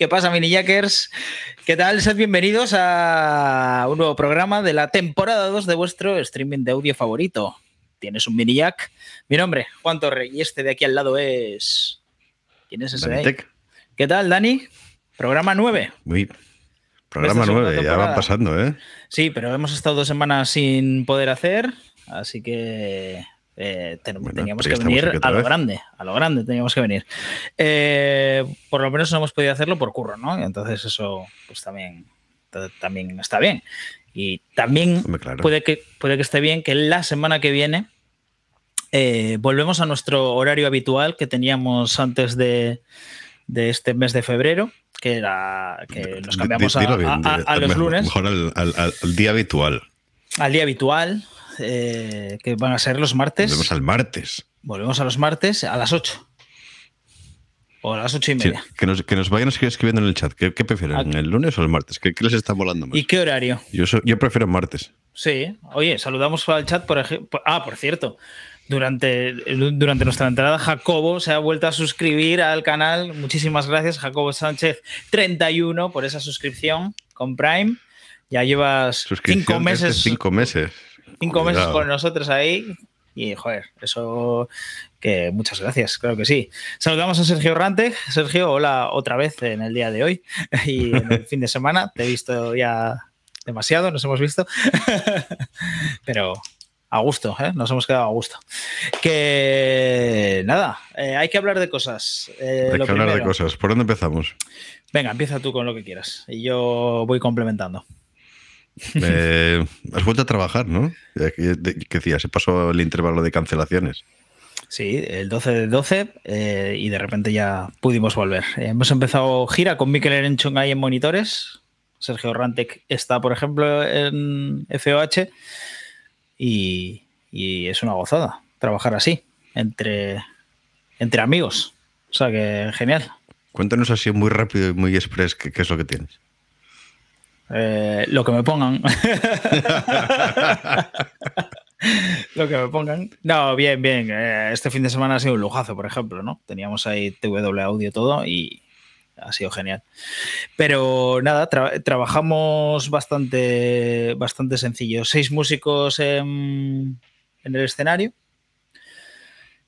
¿Qué pasa, mini jackers? ¿Qué tal? Sed bienvenidos a un nuevo programa de la temporada 2 de vuestro streaming de audio favorito. Tienes un mini jack. Mi nombre, Juan Torre, y este de aquí al lado es. ¿Quién es ese? ahí? ¿Qué tal, Dani? Programa 9. Muy. Programa Esta segunda 9, ya van pasando, ¿eh? Sí, pero hemos estado dos semanas sin poder hacer, así que eh, ten- Bueno, teníamos que venir a lo vez. grande, a lo grande teníamos que venir. Eh, por lo menos no hemos podido hacerlo por curro, ¿no? Entonces eso pues también, ta- también está bien. Y también claro. puede, que, puede que esté bien que la semana que viene eh, volvemos a nuestro horario habitual que teníamos antes de, de este mes de febrero, que era que nos cambiamos a, los mejor- lunes Mejor al, al- al- al día habitual. al día habitual, eh, que van a ser los martes. Volvemos al martes. Volvemos a los martes a las 8. O a las 8 y Sí, media. que, nos, que nos vayan escribiendo en el chat. ¿Qué, qué prefieren? ¿El lunes o el martes? ¿Qué, qué les está molando más? ¿Y qué horario? Yo, so- yo prefiero martes. Sí, oye, saludamos al chat, por ejemplo. Ah, por cierto, durante, durante nuestra entrada, Jacobo se ha vuelto a suscribir al canal. Muchísimas gracias, Jacobo Sánchez 31, por esa suscripción con Prime. Ya llevas cinco meses, Cinco meses. Cinco meses con nosotros ahí. Y, joder, eso que muchas gracias, claro que sí. Saludamos a Sergio Rante. Sergio, hola otra vez en el día de hoy y en el fin de semana. Te he visto ya demasiado, nos hemos visto. Pero a gusto, ¿eh? nos hemos quedado a gusto. Que nada, eh, hay que hablar de cosas. Eh, Hay lo que hablar de cosas. ¿Por dónde empezamos? Venga, empieza tú con lo que quieras y yo voy complementando. Eh, has vuelto a trabajar, ¿no? ¿Qué decías? Se pasó el intervalo de cancelaciones. Sí, el 12 de 12 eh, y de repente ya pudimos volver. Hemos empezado gira con Mikel Erenchung ahí en monitores. Sergio Rantec está, por ejemplo, en FOH y, y es una gozada trabajar así, entre, entre amigos. O sea que genial. Cuéntanos así muy rápido y muy express qué, qué es lo que tienes. Eh, lo que me pongan. lo que me pongan. No, bien, bien. Eh, este fin de semana ha sido un lujazo, por ejemplo, ¿no? Teníamos ahí TW audio todo y ha sido genial. Pero nada, tra- trabajamos bastante, bastante sencillo. Seis músicos en, en el escenario.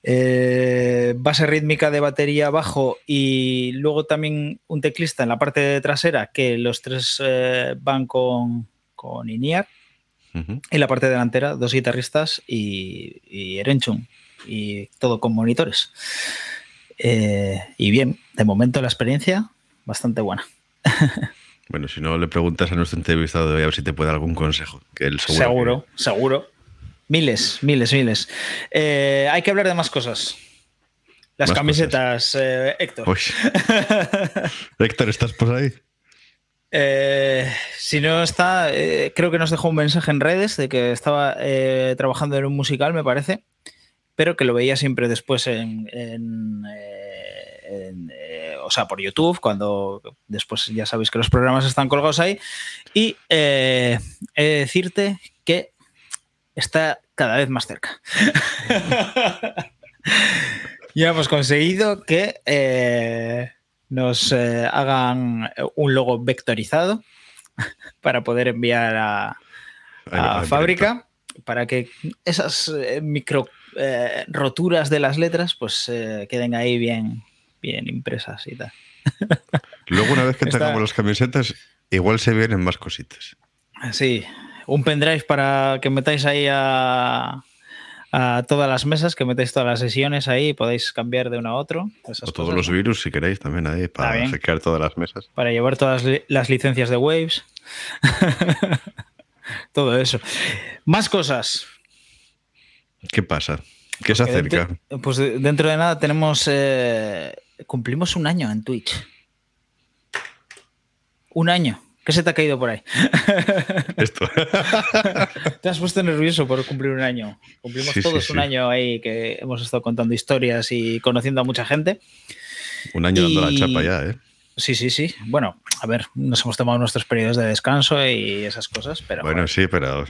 Eh, base rítmica de batería bajo y luego también un teclista en la parte trasera que los tres eh, van con, con INIAC Ujú. y la parte delantera dos guitarristas y, y Erenchun y todo con monitores. Eh, y bien, de momento la experiencia bastante buena. Bueno, si no, le preguntas a nuestro entrevistado de hoy a ver si te puede dar algún consejo. Que él seguro. Seguro, seguro. Miles, miles, miles. Eh, hay que hablar de más cosas. Las Más camisetas, eh, Héctor. Uy. Héctor, ¿estás por ahí? Eh, si no está, creo que nos dejó un mensaje en redes de que estaba trabajando en un musical, me parece, pero que lo veía siempre después en, en, en, eh, o sea, por YouTube, cuando después ya sabéis que los programas están colgados ahí. Y eh, he de decirte que está cada vez más cerca. ya hemos conseguido que eh, nos eh, hagan un logo vectorizado para poder enviar a, a fábrica para que esas eh, micro eh, roturas de las letras pues eh, queden ahí bien, bien impresas y tal. Luego, una vez que Está- tengamos las camisetas, igual se vienen más cositas. Sí, un pendrive para que metáis ahí a, a todas las mesas, que metáis todas las sesiones ahí y podéis cambiar de uno a otro. esas O todos cosas, los virus, si queréis, también ahí, para hackear todas las mesas. Para llevar todas las licencias de Waves. Todo eso. Más cosas. ¿Qué pasa? ¿Qué se Que acerca? dentro- pues de- dentro de nada tenemos. eh, cumplimos un año en Twitch. Un año. ¿Qué se te ha caído por ahí? Esto. Te has puesto nervioso por cumplir un año. Cumplimos Sí, sí, todos un sí. año ahí que hemos estado contando historias y conociendo a mucha gente. Un año dando la chapa ya, ¿eh? Sí, sí, sí. Bueno, a ver, nos hemos tomado nuestros periodos de descanso y esas cosas, pero Bueno, joder, sí, pero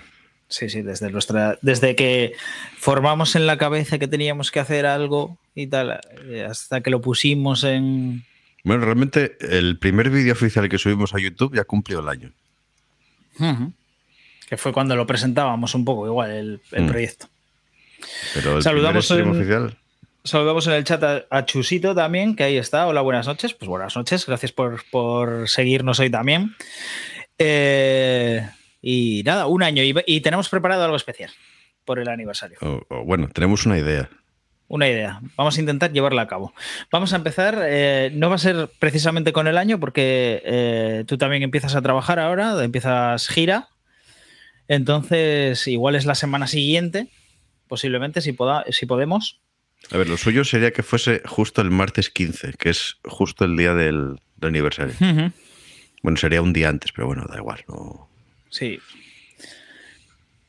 sí, sí, desde nuestra, desde que formamos en la cabeza que teníamos que hacer algo y tal, eh, hasta que lo pusimos en, Bueno, realmente el primer vídeo oficial que subimos a YouTube ya cumplió el año. Que fue cuando lo presentábamos un poco igual el, Mm. proyecto. Pero el Saludamos en- oficial. Saludamos en el chat a, a Chusito también, que ahí está. Hola, buenas noches. Pues buenas noches. Gracias por, por seguirnos hoy también. Eh, y nada, un año. Y, y tenemos preparado algo especial por el aniversario. o- o, bueno, tenemos una idea. Una idea. Vamos a intentar llevarla a cabo. Vamos a empezar. eh, no va a ser precisamente con el año, porque eh, tú también empiezas a trabajar ahora, empiezas gira. Entonces, igual es la semana siguiente, posiblemente, si, poda- si podemos. A ver, lo suyo sería que fuese justo el martes 15, que es justo el día del, del aniversario. Bueno, sería un día antes, pero bueno, da igual. no- Sí.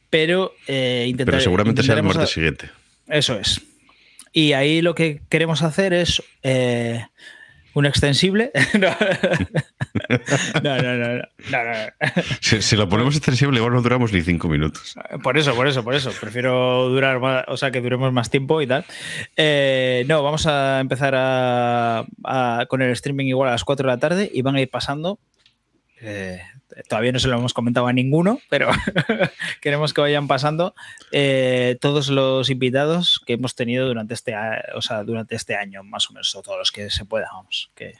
Pero eh, intentar- Pero seguramente sea el martes a- siguiente. Eso es. Y ahí lo que queremos hacer es eh, un extensible. no. no, no, no, no. Si, si lo ponemos extensible, igual no duramos ni cinco minutos. Por eso, por eso, por eso. Prefiero durar más, o sea, que duremos más tiempo y tal. Eh, no, vamos a empezar a- a- con el streaming igual a las 4 de la tarde y van a ir pasando. eh, todavía no se lo hemos comentado a ninguno, pero queremos que vayan pasando eh, todos los invitados que hemos tenido durante este, o sea, durante este año, más o menos, o todos los que se pueda, vamos. Que,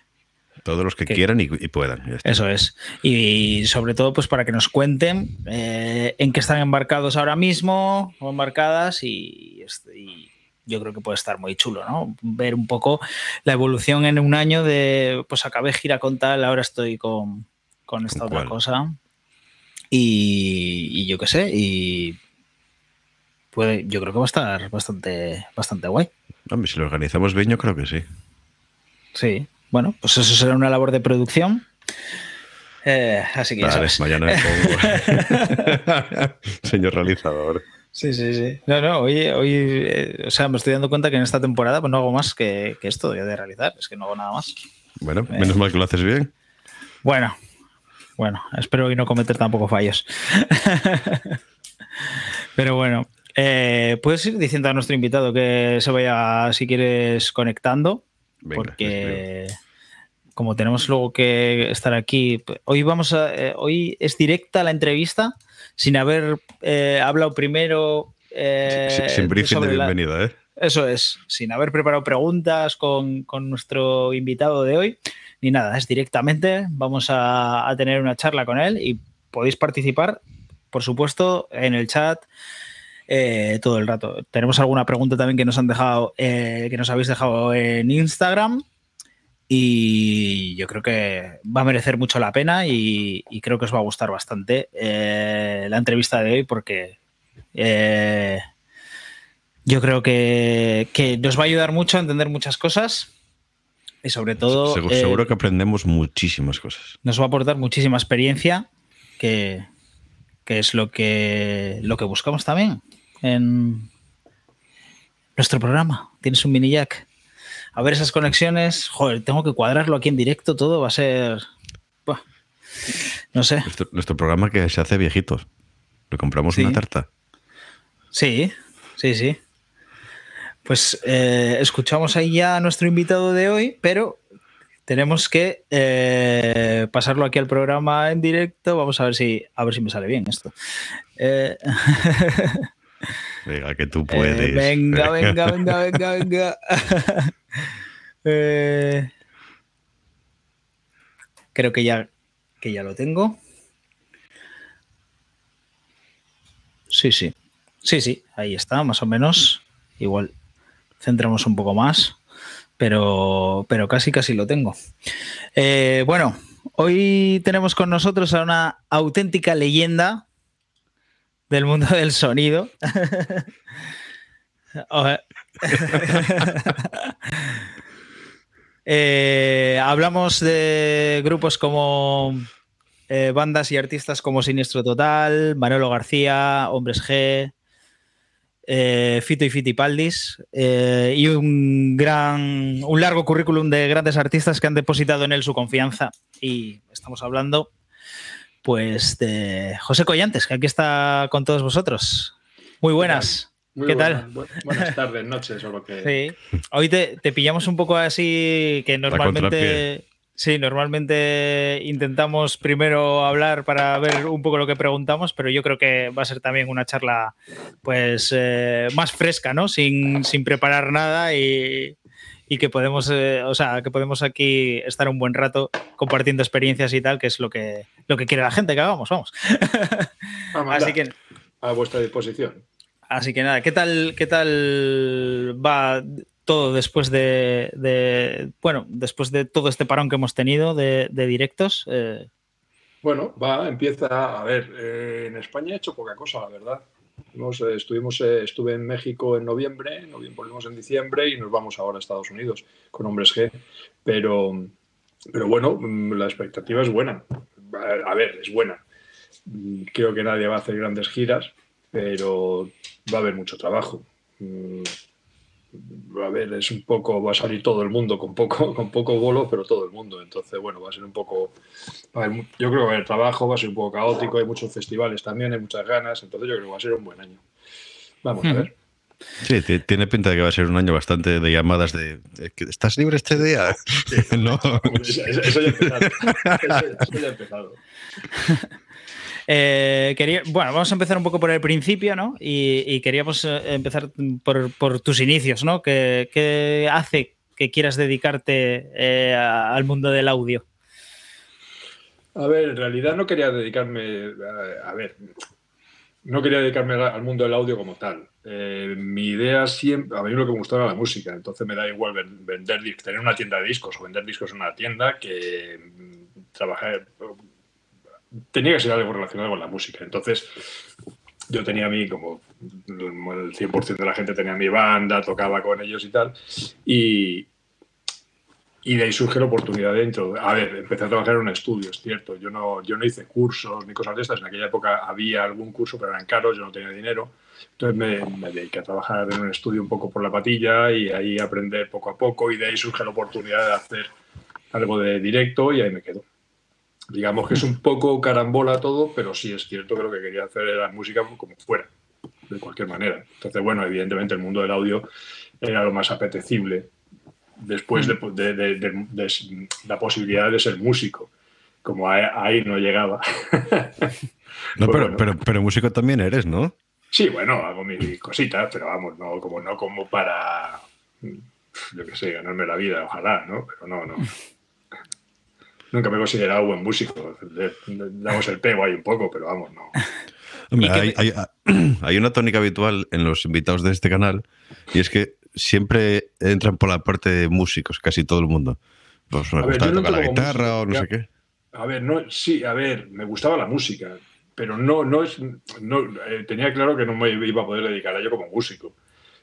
Todos los que quieran y, y puedan. eso es. Y sobre todo, pues para que nos cuenten eh, en qué están embarcados ahora mismo o embarcadas y, este- y yo creo que puede estar muy chulo, ¿no? Ver un poco la evolución en un año de, pues acabé gira con tal, ahora estoy con, con esta ¿Con otra cuál? cosa. Y, y yo qué sé, y puede, yo creo que va a estar bastante, bastante guay. Hombre, si lo organizamos bien, yo creo que sí. Sí, bueno, pues eso será una labor de producción. Eh, así que ya Vale, sabes. mañana. Señor realizador. Sí, sí, sí. No, no, hoy, hoy eh, o sea, me estoy dando cuenta que en esta temporada pues, no hago más que, que esto de realizar, es que no hago nada más. Bueno, menos mal que lo haces bien. Bueno, bueno, espero hoy no cometer tampoco fallos. Pero bueno, eh, puedes ir diciendo a nuestro invitado que se vaya, si quieres, conectando, Venga, porque como tenemos luego que estar aquí, hoy vamos a, eh, hoy es directa la entrevista sin haber eh, hablado primero. eh, Sí, sin briefing de la- bienvenida, ¿eh? Eso es, sin haber preparado preguntas con, nuestro invitado de hoy, ni nada, es directamente, vamos a, tener una charla con él y podéis participar, por supuesto, en el chat eh, todo el rato. Tenemos alguna pregunta también que nos han dejado, eh, que nos habéis dejado en Instagram y yo creo que va a merecer mucho la pena y, y creo que os va a gustar bastante eh, la entrevista de hoy porque... eh, yo creo que, que nos va a ayudar mucho a entender muchas cosas y sobre todo Seguro, eh, seguro que aprendemos muchísimas cosas. nos va a aportar muchísima experiencia que, que es lo que, lo que buscamos también en nuestro programa. Tienes un mini jack. A ver esas conexiones. Joder, tengo que cuadrarlo aquí en directo. Todo va a ser... Buah, no sé. Nuestro, nuestro programa que se hace viejitos. Le compramos Sí. una tarta. Sí, sí, sí. Pues eh, escuchamos ahí ya a nuestro invitado de hoy, pero tenemos que eh, pasarlo aquí al programa en directo. Vamos a ver si, a ver si me sale bien esto. Eh, Venga, que tú puedes. venga, venga, venga, venga, venga. Creo que ya, que ya lo tengo. Sí, sí. Sí, sí, ahí está, más o menos. Igual centramos un poco más, pero, pero casi, casi lo tengo. Eh, bueno, hoy tenemos con nosotros a una auténtica leyenda del mundo del sonido. Eh, hablamos de grupos como eh, bandas y artistas como Siniestro Total, Manolo García, Hombres G, eh, Fito y Fitipaldis eh, y un gran, un largo currículum de grandes artistas que han depositado en él su confianza. Y estamos hablando, pues, de José Collantes, que aquí está con todos vosotros. Muy buenas. ¿Qué tal? buenas tardes, noches o lo que. Sí. Hoy te, pillamos un poco así que normalmente. Sí, normalmente intentamos primero hablar para ver un poco lo que preguntamos, pero yo creo que va a ser también una charla pues eh, más fresca, ¿no? Sin, sin preparar nada y, y que podemos, eh, o sea, que podemos aquí estar un buen rato compartiendo experiencias y tal, que es lo que, lo que quiere la gente que hagamos, vamos. Así que a vuestra disposición. Así que nada, ¿qué tal, qué tal va todo después de, bueno, después de todo este parón que hemos tenido de, directos? Eh, bueno, va, empieza, a ver, eh, en España he hecho poca cosa, la verdad. Eh, estuvimos, estuve en México en noviembre, volvimos en diciembre y nos vamos ahora a Estados Unidos con Hombres G. Pero, pero bueno, mm, la expectativa es buena. A ver, es buena. Mm, creo que nadie va a hacer grandes giras, pero va a haber mucho trabajo. A ver, es un poco, va a salir todo el mundo con poco, con poco bolo, pero todo el mundo. Entonces, bueno, va a ser un poco, yo creo que el trabajo va a ser un poco caótico, hay muchos festivales también, hay muchas ganas, entonces yo creo que va a ser un buen año. Vamos a ver. Sí, tiene pinta de que va a ser un año bastante de llamadas de ¿estás libre este día? no. Eso, ya ha empezado. Eh, quería, bueno, vamos a empezar un poco por el principio, ¿no? Y, queríamos eh, empezar por, tus inicios, ¿no? ¿Qué, hace que quieras dedicarte eh, al mundo del audio? A ver, en realidad no quería dedicarme, a, ver, no quería dedicarme al mundo del audio como tal. mi idea siempre, a mí lo que me gustaba era la música, entonces me da igual vender, tener una tienda de discos o vender discos en una tienda que mm, trabajar, tenía que ser algo relacionado con la música. Entonces, yo tenía a mí, como el 100% de la gente tenía mi banda, tocaba con ellos y tal, y, y de ahí surge la oportunidad dentro. A ver, empecé a trabajar en un estudio, es cierto. Yo no, yo no hice cursos ni cosas de estas. En aquella época había algún curso, pero eran caros, yo no tenía dinero. Entonces me, me, dediqué a trabajar en un estudio un poco por la patilla y ahí aprender poco a poco y de ahí surge la oportunidad de hacer algo de directo y ahí me quedo. Digamos que es un poco carambola todo, pero sí es cierto que lo que quería hacer era música como fuera, de cualquier manera. Entonces, bueno, evidentemente el mundo del audio era lo más apetecible después de, la posibilidad de ser músico. Como ahí, no llegaba. No, pero, pero, pero, músico también eres, ¿no? Sí, bueno, hago mis cositas, pero vamos, no como, no como para, yo qué sé, ganarme la vida, ojalá, ¿no? Pero no, no nunca me he considerado buen músico. Damos el pego ahí un poco, pero vamos, no. hay, una tónica habitual en los invitados de este canal y es que siempre entran por la parte de músicos, casi todo el mundo. Pues me gustaba tocar la guitarra o no sé qué. A ver, no, sí, a ver, me gustaba la música, pero no, no es, no, eh, tenía claro que no me iba a poder dedicar a ello como músico.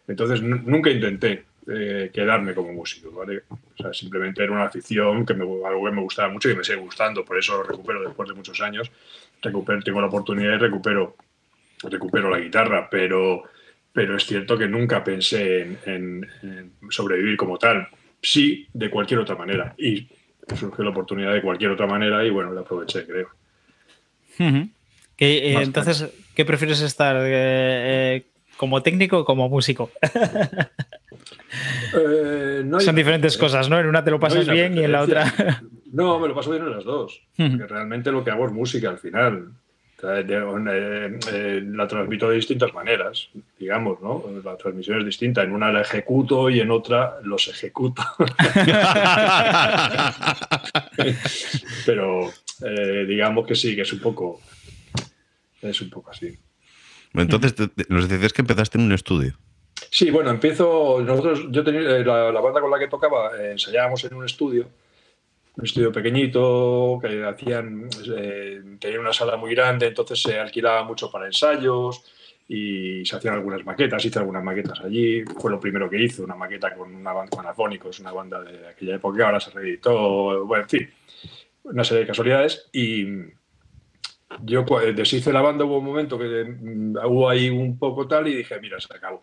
Entonces nunca intenté. Eh, quedarme como músico, ¿vale? O sea, simplemente era una afición, que me, algo que me gustaba mucho y me sigue gustando, por eso lo recupero después de muchos años. Recupero, tengo la oportunidad y recupero, recupero la guitarra, pero, pero es cierto que nunca pensé en, sobrevivir como tal. Sí, de cualquier otra manera. Y surgió la oportunidad de cualquier otra manera y bueno, la aproveché, creo. Eh, entonces, ¿qué prefieres estar? Eh, ¿Como técnico o como músico? Eh, Son diferentes cosas, ¿no? En una te lo pasas bien y en la otra. No, me lo paso bien en las dos. Porque realmente lo que hago es música al final. Eh, eh, la transmito de distintas maneras, digamos, ¿no? La transmisión es distinta. En una la ejecuto y en otra los ejecuto. Pero digamos que sí, que es un poco. Es un poco así. Entonces, nos decías que empezaste en un estudio. Sí, bueno, empiezo. Nosotros, yo tenía eh, la, banda con la que tocaba, eh, ensayábamos en un estudio, un estudio pequeñito, que hacían, eh, tenía una sala muy grande, entonces se alquilaba mucho para ensayos y se hacían algunas maquetas, hice algunas maquetas allí, fue lo primero que hice, una maqueta con una banda con Afónicos, una banda de aquella época, ahora se reeditó, bueno, en fin, una serie de casualidades y yo deshice la banda, hubo un momento que mm, hubo ahí un poco tal y dije, mira, se acabó.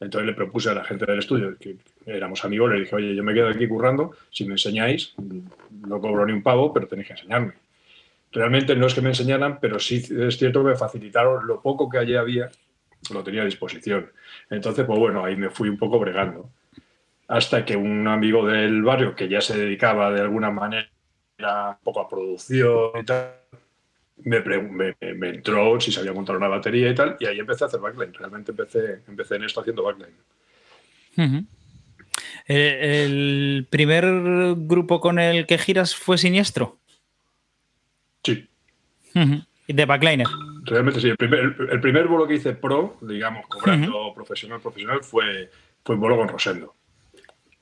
Entonces le propuse a la gente del estudio, que éramos amigos, le dije, oye, yo me quedo aquí currando, si me enseñáis, no cobro ni un pavo, pero tenéis que enseñarme. Realmente no es que me enseñaran, pero sí es cierto que me facilitaron lo poco que allí había, lo tenía a disposición. Entonces, pues bueno, ahí me fui un poco bregando. Hasta que un amigo del barrio, que ya se dedicaba de alguna manera un poco a producción y tal, me, me, entró si sabía montar una batería y tal, y ahí empecé a hacer backline. Realmente empecé, empecé en esto haciendo backline. Eh, ¿El primer grupo con el que giras fue Siniestro? Sí. ¿De backliner? Realmente sí. El primer, el primer bolo que hice pro, digamos, cobrando profesional, profesional, fue, fue un bolo con Rosendo.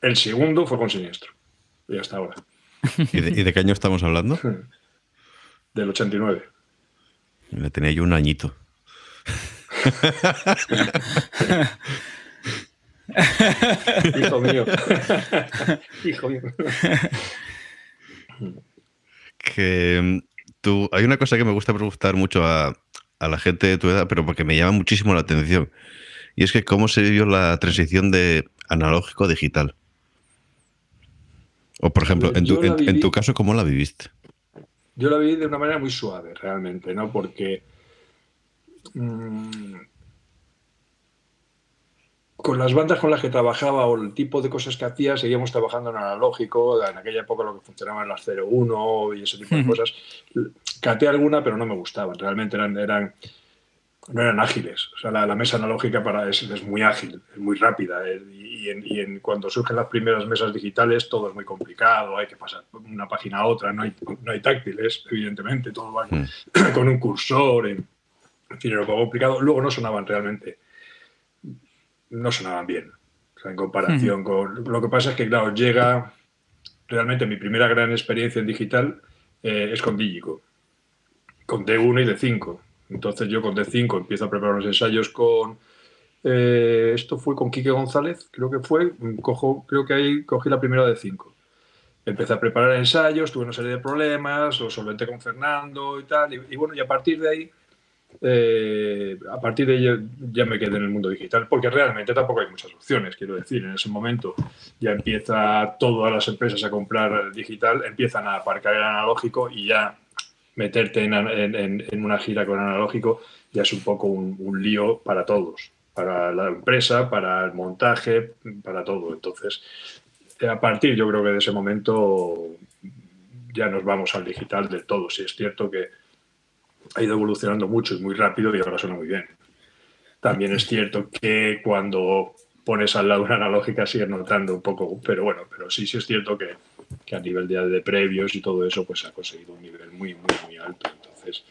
El segundo fue con Siniestro. Y hasta ahora. ¿Y de, qué año estamos hablando? Del 89. Le tenía yo un añito. Hijo mío. Hijo mío. Que mm, tú, hay una cosa que me gusta preguntar mucho a, la gente de tu edad, pero porque me llama muchísimo la atención. Y es que cómo se dio la transición de analógico a digital. O, por ejemplo, en tu, en, tu, caso, ¿cómo la viviste? Yo la viví de una manera muy suave, realmente, ¿no? Porque mm, con las bandas con las que trabajaba o el tipo de cosas que hacía, seguíamos trabajando en analógico, en aquella época lo que funcionaba en las 01 y ese tipo de cosas. Caté alguna, pero no me gustaban, realmente eran, eran no eran ágiles. O sea, la, mesa analógica para es, es, muy ágil, es muy rápida. Eh, y, en, cuando surgen las primeras mesas digitales, todo es muy complicado, hay que pasar de una página a otra, no hay, no hay táctiles, evidentemente, todo va mm. con un cursor, en, fin, era un poco complicado. Luego no sonaban realmente, no sonaban bien. O sea, en comparación con. Lo que pasa es que, claro, llega. Realmente mi primera gran experiencia en digital eh, es con Digico, con D1 y D5 entonces yo con D5 empiezo a preparar los ensayos con... Eh, esto fue con Quique González, creo que fue. Cojo, creo que ahí cogí la primera de 5. Empecé a preparar ensayos, tuve una serie de problemas, los solventé con Fernando y tal. Y, bueno, y a partir de ahí, eh, a partir de ahí ya me quedé en el mundo digital, porque realmente tampoco hay muchas opciones, quiero decir. En ese momento ya empieza todas las empresas a comprar digital, empiezan a aparcar el analógico y ya meterte en, una gira con analógico ya es un poco un, lío para todos, para la empresa, para el montaje, para todo. Entonces, a partir yo creo que de ese momento ya nos vamos al digital del todo. Si es cierto que ha ido evolucionando mucho y muy rápido y ahora suena muy bien. También es cierto que cuando pones al lado una analógica sigues notando un poco, pero bueno, pero sí, sí es cierto que, que a nivel de, de, previos y todo eso, pues ha conseguido un nivel muy, muy, muy alto. Entonces,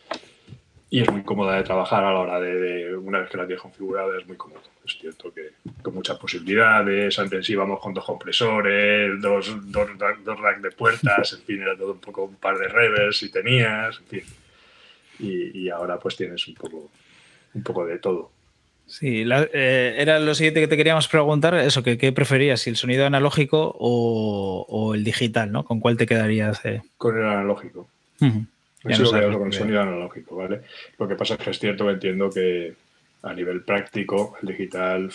y es muy cómoda de trabajar a la hora de, una vez que la tienes configurada, es muy cómodo. Es cierto que con muchas posibilidades, antes íbamos con dos compresores, dos, dos, dos racks de puertas, en fin, era todo un poco un par de revers si tenías, en fin. Y, y ahora pues tienes un poco, un poco de todo. Sí, eh, era lo siguiente que te queríamos preguntar, eso, que qué preferías, si el sonido analógico o, el digital, ¿no? ¿Con cuál te quedarías? Con el analógico. Uh con el sonido analógico, ¿vale? Lo que pasa es que es cierto que entiendo que a nivel práctico el digital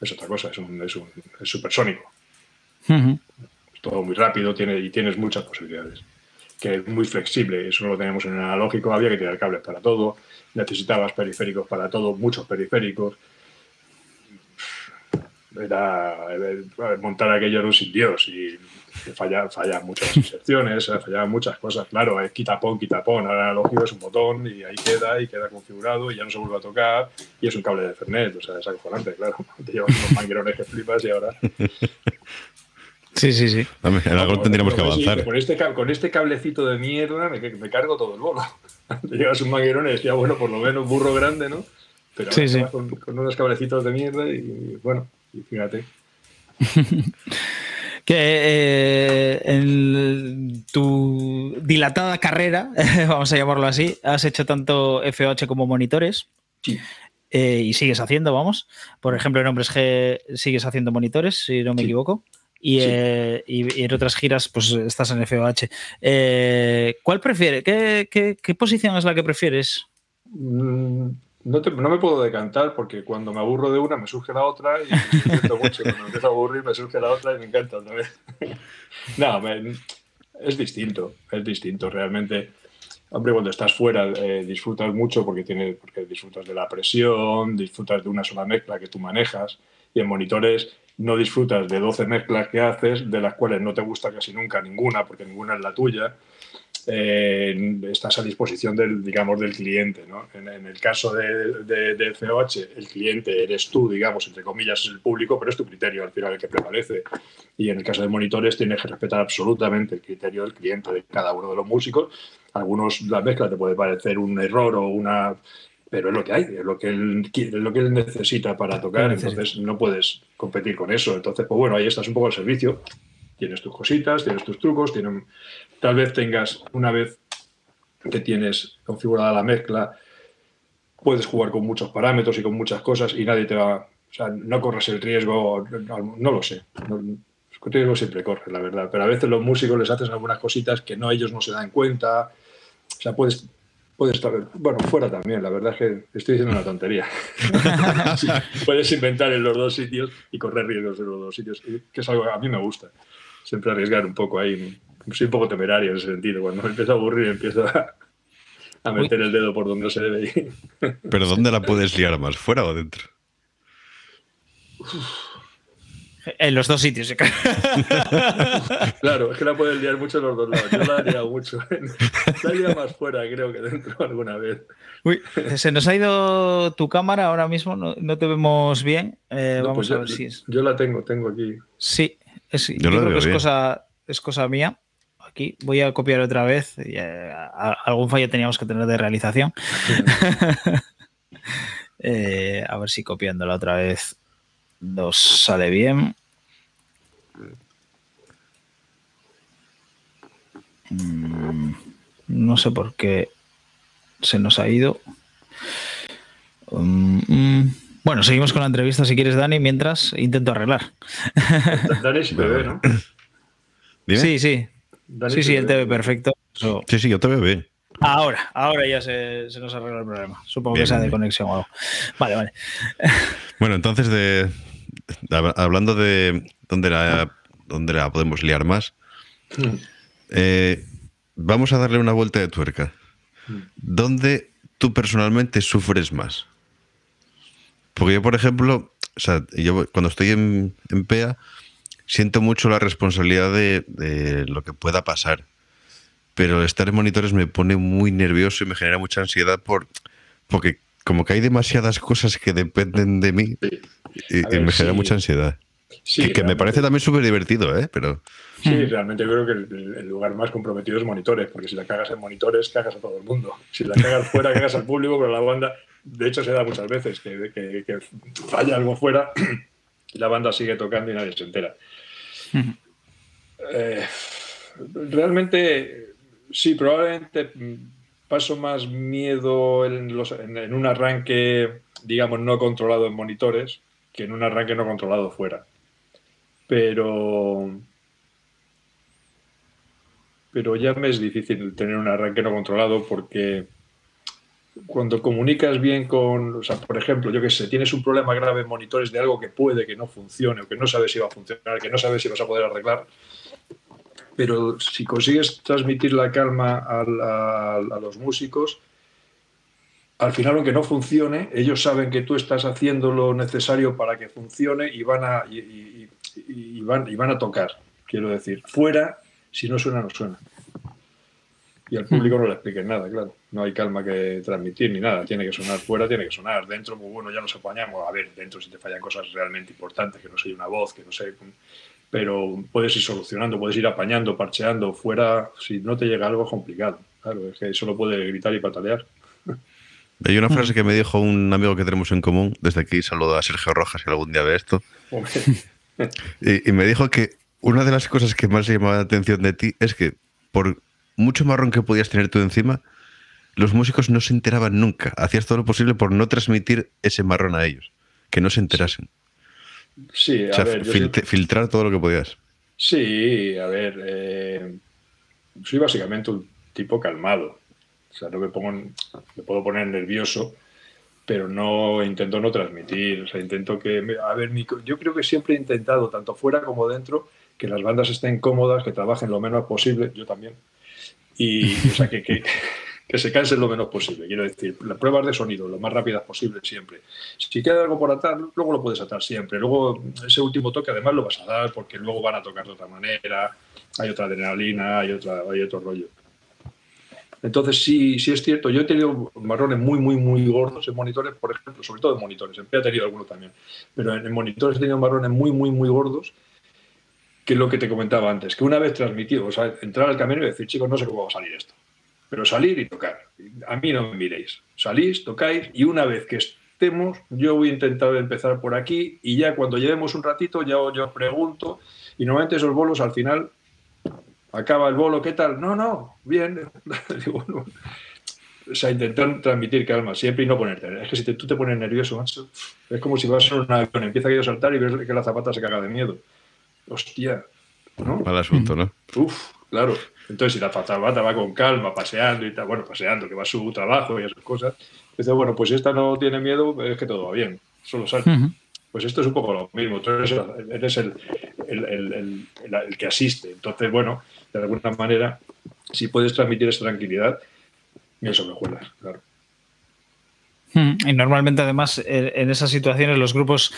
es otra cosa, es, un, es, un, es supersónico. Es todo muy rápido tiene, y tienes muchas posibilidades. Que es muy flexible, eso no lo tenemos en el analógico, había que tirar cables para todo necesitabas periféricos para todo, muchos periféricos. Era, montar aquello era un sin Dios y fallaban falla muchas inserciones, eh, fallaban muchas cosas. Claro, es quitapón, quitapón, ahora lo es un botón y ahí queda y queda configurado y ya no se vuelve a tocar y es un cable de Ethernet, o sea, es acojonante, claro. Te llevas unos manguerones que flipas y ahora Sí, sí, sí. En algo tendríamos que avanzar. con, este, con este cablecito de mierda me, me cargo todo el bolo. Te llevas un manguerón y decía, bueno, por lo menos burro grande, ¿no? Pero sí, sí. Con, unos cablecitos de mierda y bueno, y fíjate. que eh, en tu dilatada carrera, vamos a llamarlo así, has hecho tanto FOH como monitores. Sí. Eh, y sigues haciendo, vamos. Por ejemplo, en Hombres G sigues haciendo monitores, si no me equivoco. Eh, y, en otras giras, pues estás en FOH. Eh, ¿Cuál prefieres? ¿Qué, posición es la que prefieres? Mm, no, me puedo decantar porque cuando me aburro de una me surge la otra y me siento mucho. Cuando me empiezo a aburrir me surge la otra y me encanta otra vez. no, es distinto, es distinto realmente. Hombre, cuando estás fuera eh, disfrutas mucho porque, tienes, porque disfrutas de la presión, disfrutas de una sola mezcla que tú manejas y en monitores no disfrutas de 12 mezclas que haces, de las cuales no te gusta casi nunca ninguna porque ninguna es la tuya eh, estás a disposición del, digamos, del cliente. ¿no? En, el caso de, de, FOH, el cliente eres tú, digamos, entre comillas, es el público, pero es tu criterio al final el que prevalece. Y en el caso de monitores tienes que respetar absolutamente el criterio del cliente, de cada uno de los músicos. Algunos la mezcla te puede parecer un error o una pero es lo que hay, es lo que él, es lo que él necesita para tocar, entonces no puedes competir con eso. Entonces, pues bueno, ahí estás un poco al servicio, tienes tus cositas, tienes tus trucos, tienes, tal vez tengas, una vez que tienes configurada la mezcla, puedes jugar con muchos parámetros y con muchas cosas y nadie te va, o sea, no corres el riesgo, no, lo sé. el riesgo siempre corre, la verdad, pero a veces los músicos les hacen algunas cositas que no ellos no se dan cuenta. O sea, puedes, puedes estar, bueno, fuera también, la verdad es que estoy diciendo una tontería. puedes inventar en los dos sitios y correr riesgos en los dos sitios, que es algo que a mí me gusta. Siempre arriesgar un poco ahí soy un poco temerario en ese sentido. Cuando me empiezo a aburrir, empiezo a, meter el dedo por donde se debe ir. ¿Pero dónde la puedes liar más? ¿Fuera o dentro? En los dos sitios. claro, es que la puedes liar mucho en los dos lados. Yo la he liado mucho. La he liado más fuera, creo que dentro alguna vez. Uy, se nos ha ido tu cámara ahora mismo, no, te vemos bien. Eh, vamos pues a ver si es. Yo la tengo, tengo aquí. Sí, yo, creo que es cosa, es cosa mía aquí. Voy a copiar otra vez. Eh, algún fallo teníamos que tener de realización. Eh, a ver si copiándola otra vez nos sale bien. Mm, no sé por qué se nos ha ido. Mm, mm. bueno, seguimos con la entrevista si quieres, Dani, mientras intento arreglar. Dani si me ve, ¿no? Sí, sí sí, sí, él te ve perfecto. Sí, sí, yo te veo bien. Ahora, ahora ya se, nos arregla el problema. Supongo que sea de conexión o algo. Vale, vale. Bueno, entonces, de, hablando de dónde la, dónde la podemos liar más, hmm. eh, vamos a darle una vuelta de tuerca. Hmm. ¿Dónde tú personalmente sufres más? Porque yo, por ejemplo, o sea, yo cuando estoy en, en PEA, siento mucho la responsabilidad de, lo que pueda pasar. Pero estar en monitores me pone muy nervioso y me genera mucha ansiedad por, porque como que hay demasiadas cosas que dependen de mí y, me genera mucha ansiedad. que, me parece también súper divertido, ¿eh? Pero... Sí, realmente creo que el, lugar más comprometido es monitores, porque si la cagas en monitores, cagas a todo el mundo. Si la cagas fuera, cagas al público, pero la banda, de hecho se da muchas veces que, que falla algo fuera y la banda sigue tocando y nadie se entera. Eh, realmente, sí, probablemente paso más miedo en, un arranque, digamos, no controlado en monitores que en un arranque no controlado fuera. Pero. Pero ya me es difícil tener un arranque no controlado porque cuando comunicas bien con, o sea, por ejemplo, yo que sé, tienes un problema grave en monitores de algo que puede que no funcione o que no sabes si va a funcionar, que no sabes si vas a poder arreglar, pero si consigues transmitir la calma a, los músicos, al final, aunque no funcione, ellos saben que tú estás haciendo lo necesario para que funcione y van a, y van, y van a tocar, quiero decir. Fuera, si no suena, no suena. Y al público no le expliquen nada, claro. No hay calma que transmitir ni nada. Tiene que sonar fuera, tiene que sonar. Dentro, muy bueno, ya nos apañamos. A ver, dentro si te fallan cosas realmente importantes, que no sé, una voz, que no sé. Pero puedes ir solucionando, puedes ir apañando, parcheando. Fuera, si no te llega algo, es complicado. Claro, es que solo puede gritar y patalear. Hay una frase que me dijo un amigo que tenemos en común, desde aquí saludo a Sergio Rojas, si algún día ve esto. y, y me dijo que una de las cosas que más llamaba la atención de ti es que por mucho marrón que podías tener tú encima, los músicos no se enteraban nunca. Hacías todo lo posible por no transmitir ese marrón a ellos, que no se enterasen. Sí, a ver, filtrar todo lo que podías. Sí, a ver, eh, soy básicamente un tipo calmado. O sea, no me pongo, me puedo poner nervioso, pero no intento no transmitir. O sea, intento que, a ver, yo creo que siempre he intentado, tanto fuera como dentro, que las bandas estén cómodas, que trabajen lo menos posible. Yo también y, o sea, que, que se cansen lo menos posible. Quiero decir, las pruebas de sonido lo más rápidas posible siempre. Si queda algo por atar, luego lo puedes atar siempre. Luego ese último toque además lo vas a dar porque luego van a tocar de otra manera, hay otra adrenalina, hay, otra, hay otro rollo. Entonces sí, sí es cierto. Yo he tenido marrones muy, muy, muy gordos en monitores, por ejemplo, sobre todo en monitores. En P he tenido algunos también. Pero en, monitores he tenido marrones muy, muy, muy gordos que es lo que te comentaba antes, que una vez transmitido, entrar al camino y decir, chicos, no sé cómo va a salir esto, pero salir y tocar. A mí no me miréis. Salís, tocáis y una vez que estemos, yo voy a intentar empezar por aquí y ya cuando llevemos un ratito, ya yo pregunto y normalmente esos bolos al final acaba el bolo, ¿qué tal? No, no, bien. O sea, intentar transmitir calma siempre y no ponerte. Es que si tú te pones nervioso, es como si vas a un avión, empieza a saltar y ves que la zapata se caga de miedo hostia, ¿no? Mal asunto, ¿no? Uf, claro. Entonces, si la zapata va con calma, paseando y tal, bueno, paseando, que va a su trabajo y esas cosas, dice, bueno, pues si esta no tiene miedo, es que todo va bien, solo sale. Pues esto es un poco lo mismo, tú eres, el, el, el, que asiste. Entonces, bueno, de alguna manera, si puedes transmitir esa tranquilidad, eso me juegas, claro. Y normalmente, además, en esas situaciones los grupos,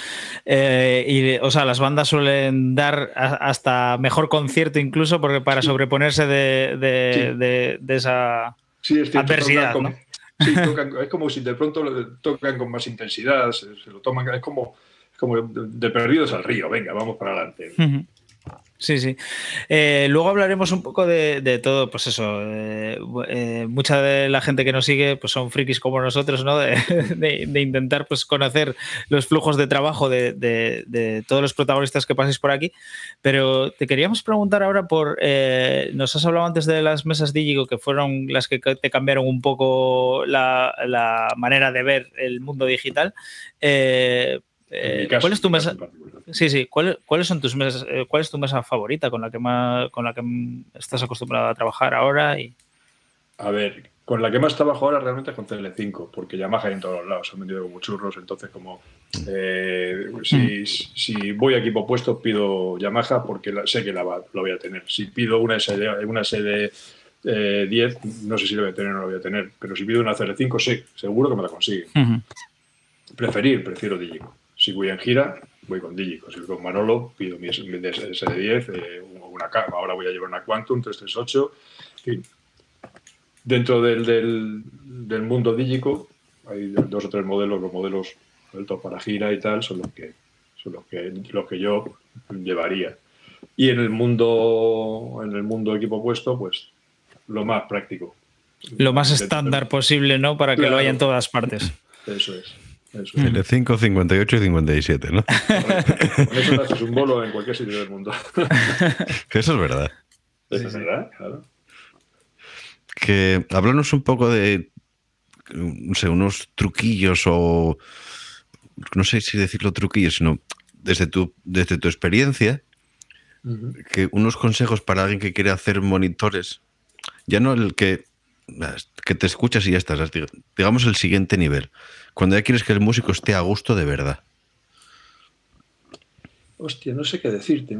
eh, y, o sea, las bandas suelen dar hasta mejor concierto incluso porque para sobreponerse de, esa adversidad. sí, es como si de pronto tocan con más intensidad, se, lo toman, es como, como de perdidos al río, venga, vamos para adelante. Sí, sí. Eh, luego hablaremos un poco de, todo, pues eso. Eh, eh, mucha de la gente que nos sigue pues son frikis como nosotros, ¿no? De, intentar pues conocer los flujos de trabajo de, todos los protagonistas que paséis por aquí. Pero te queríamos preguntar ahora por. nos has hablado antes de las mesas Digigo, que fueron las que te cambiaron un poco la, la manera de ver el mundo digital. ¿Cuál es tu mesa? Sí, sí. ¿Cuáles son tus mesas? Eh, ¿Cuál es tu mesa favorita con la que más, con la que estás acostumbrado a trabajar ahora? Y... A ver, con la que más trabajo ahora realmente es con CL5, porque Yamaha hay en todos los lados, han vendido como churros, entonces como eh, si, si, voy a equipo puesto pido Yamaha porque sé que la lo voy a tener. Si pido una SD, una SD 10, no sé si lo voy a tener o no lo voy a tener, pero si pido una CL5, sí, seguro que me la consigue. Preferir, prefiero Digico. Si voy en gira, voy con Digico. Si voy con Manolo, pido mi SD10, eh, una, ahora voy a llevar una Quantum 338. Dentro del, del, mundo Digico hay dos o tres modelos, los modelos altos para gira y tal, son los que, son los que, los que yo llevaría. Y en el mundo, en el mundo equipo puesto, pues lo más práctico. Lo más estándar posible, ¿no? Para que lo haya en todas partes. Eso es. El 5, 58 y 57, ¿no? Con eso haces un bolo en cualquier sitio del mundo. eso es verdad. Eso es verdad, claro. Que háblanos un poco de, no sé, unos truquillos o, no sé si decirlo truquillos, sino desde tu, desde tu experiencia, que unos consejos para alguien que quiere hacer monitores, ya no el que que te escuchas y ya estás. Digamos el siguiente nivel. Cuando ya quieres que el músico esté a gusto de verdad. Hostia, no sé qué decirte,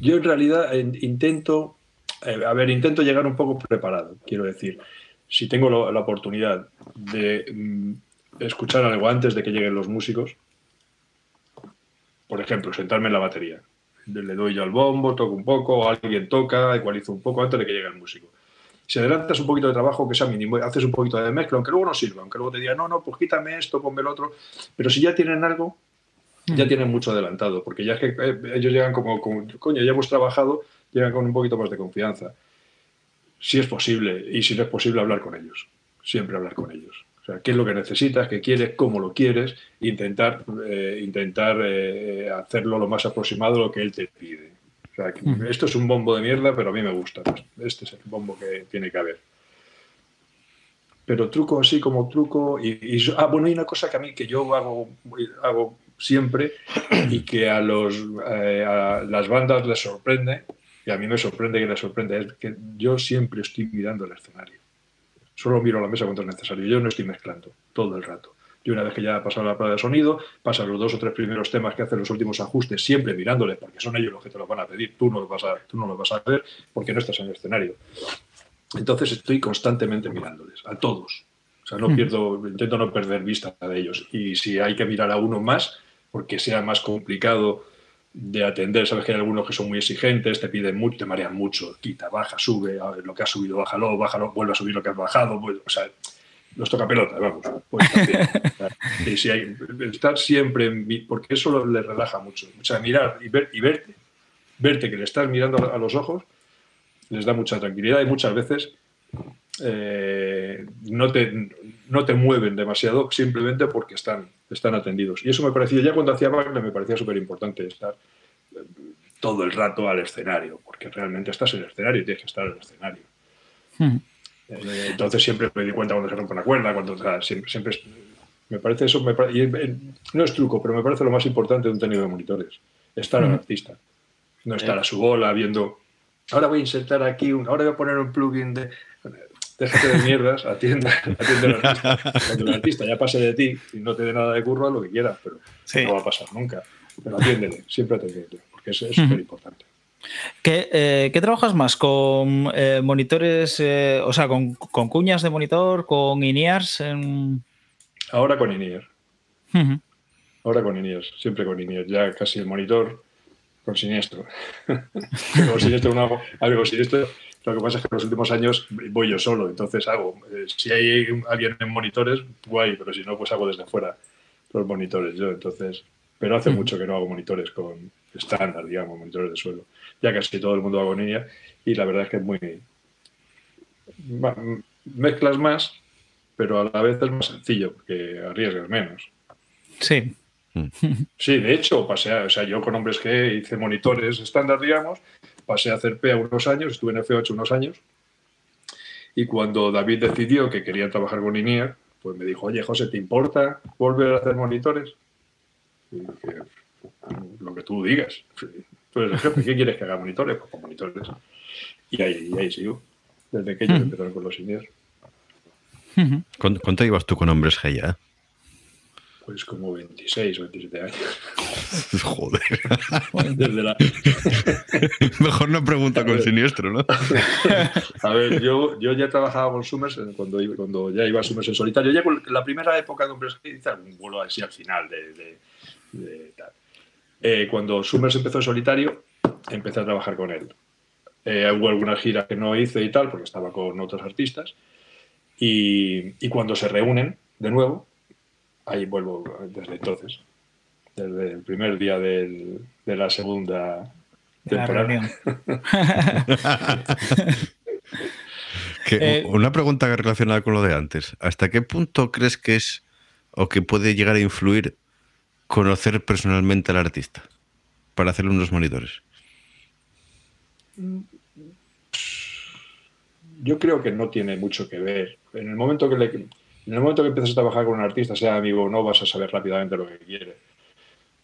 Yo en realidad intento, eh, a ver, intento llegar un poco preparado, quiero decir. Si tengo la oportunidad de mm, escuchar algo antes de que lleguen los músicos, por ejemplo, sentarme en la batería. Le doy yo al bombo, toco un poco, alguien toca, ecualizo un poco antes de que llegue el músico si adelantas un poquito de trabajo, que sea mínimo, haces un poquito de mezcla, aunque luego no sirva, aunque luego te diga, no, no, pues quítame esto, ponme el otro. Pero si ya tienen algo, ya mm. tienen mucho adelantado, porque ya es que eh, ellos llegan como, coño, ya hemos trabajado, llegan con un poquito más de confianza. Si es posible, y si no es posible, hablar con ellos. Siempre hablar con ellos. O sea, qué es lo que necesitas, qué quieres, cómo lo quieres, intentar, eh, intentar eh, hacerlo lo más aproximado a lo que él te pide esto es un bombo de mierda, pero a mí me gusta. Este es el bombo que tiene que haber. Pero truco así como truco. Y, ah, bueno, hay una cosa que a mí que yo hago, hago siempre y que a, los, eh, a las bandas les sorprende, y a mí me sorprende que les sorprende, es que yo siempre estoy mirando el escenario. Solo miro la mesa cuando es necesario. Yo no estoy mezclando todo el rato. Y una vez que ya ha pasado la prueba de sonido, pasan los dos o tres primeros temas que hacen los últimos ajustes, siempre mirándoles, porque son ellos los que te los van a pedir. Tú no los vas a, tú no los vas a ver porque no estás en el escenario. Entonces estoy constantemente mirándoles, a todos. O sea, no pierdo, intento no perder vista de ellos. Y si hay que mirar a uno más, porque sea más complicado de atender, sabes que hay algunos que son muy exigentes, te piden mucho, te marean mucho, quita, baja, sube, a ver, lo que has subido, bájalo, bájalo, vuelve a subir lo que has bajado, pues, o sea, los toca pelota, vamos. Pues, y si hay, estar siempre, en, porque eso le relaja mucho, o sea, mirar y, ver, y verte, verte que le estás mirando a los ojos, les da mucha tranquilidad y muchas veces eh, no, te, no te mueven demasiado simplemente porque están, están atendidos. Y eso me parecía, ya cuando hacía Wagner me parecía súper importante estar eh, todo el rato al escenario, porque realmente estás en el escenario y tienes que estar en el escenario. Hmm. Entonces siempre me di cuenta cuando se rompe una cuerda, cuando siempre, siempre me parece eso, no es truco, pero me parece lo más importante de un técnico de monitores, estar al artista, no estar a su bola viendo, ahora voy a insertar aquí, ahora voy a poner un plugin de déjate de mierdas, atiende, atiende al artista. Cuando el artista ya pase de ti y no te dé nada de curro, lo que quieras, pero no va a pasar nunca. Pero atiéndele, siempre atiéndele, porque es súper importante. ¿Qué, eh, ¿Qué, trabajas más? ¿Con eh, monitores, eh, o sea, con, con, cuñas de monitor, con INEARS? En... Ahora con INEAR. Ahora con INEAR, siempre con INEAR. Ya casi el monitor con siniestro. con siniestro, no algo siniestro lo que pasa es que en los últimos años voy yo solo, entonces hago, si hay alguien en monitores, guay, pero si no, pues hago desde fuera los monitores yo, entonces, pero hace mucho que no hago monitores con estándar, digamos, monitores de suelo. Ya casi todo el mundo hago niña y la verdad es que es muy... Mezclas más, pero a la vez es más sencillo porque arriesgas menos. Sí. Sí, de hecho, pasé, o sea, yo con hombres que hice monitores estándar, digamos, pasé a hacer PEA unos años, estuve en F8 unos años, y cuando David decidió que quería trabajar con INEAR, pues me dijo, oye, José, ¿te importa volver a hacer monitores? Y dije, lo que tú digas. Tú eres el jefe, ¿qué quieres que haga monitores? Pues con monitores. Y ahí, ahí sigo, desde que ellos empezaron con los INEAR. ¿Cuánto ibas tú con hombres G ya? pues como 26 o 27 años. Joder. Mejor no pregunta con siniestro, ¿no? a ver, yo, yo ya trabajaba con Summers cuando, cuando ya iba a Summers en solitario. Ya con la primera época de Hombres hice un vuelo así al final de, tal. Eh, cuando Summers empezó en solitario, empecé a trabajar con él. Eh, hubo algunas giras que no hice y tal, porque estaba con otros artistas. Y, y cuando se reúnen de nuevo, ahí vuelvo desde entonces, desde el primer día de la segunda temporada. Eh, una pregunta relacionada con lo de antes. ¿Hasta qué punto crees que es o que puede llegar a influir conocer personalmente al artista para hacerle unos monitores? Yo creo que no tiene mucho que ver. En el momento que en el momento que empiezas a trabajar con un artista, sea amigo o no, vas a saber rápidamente lo que quiere.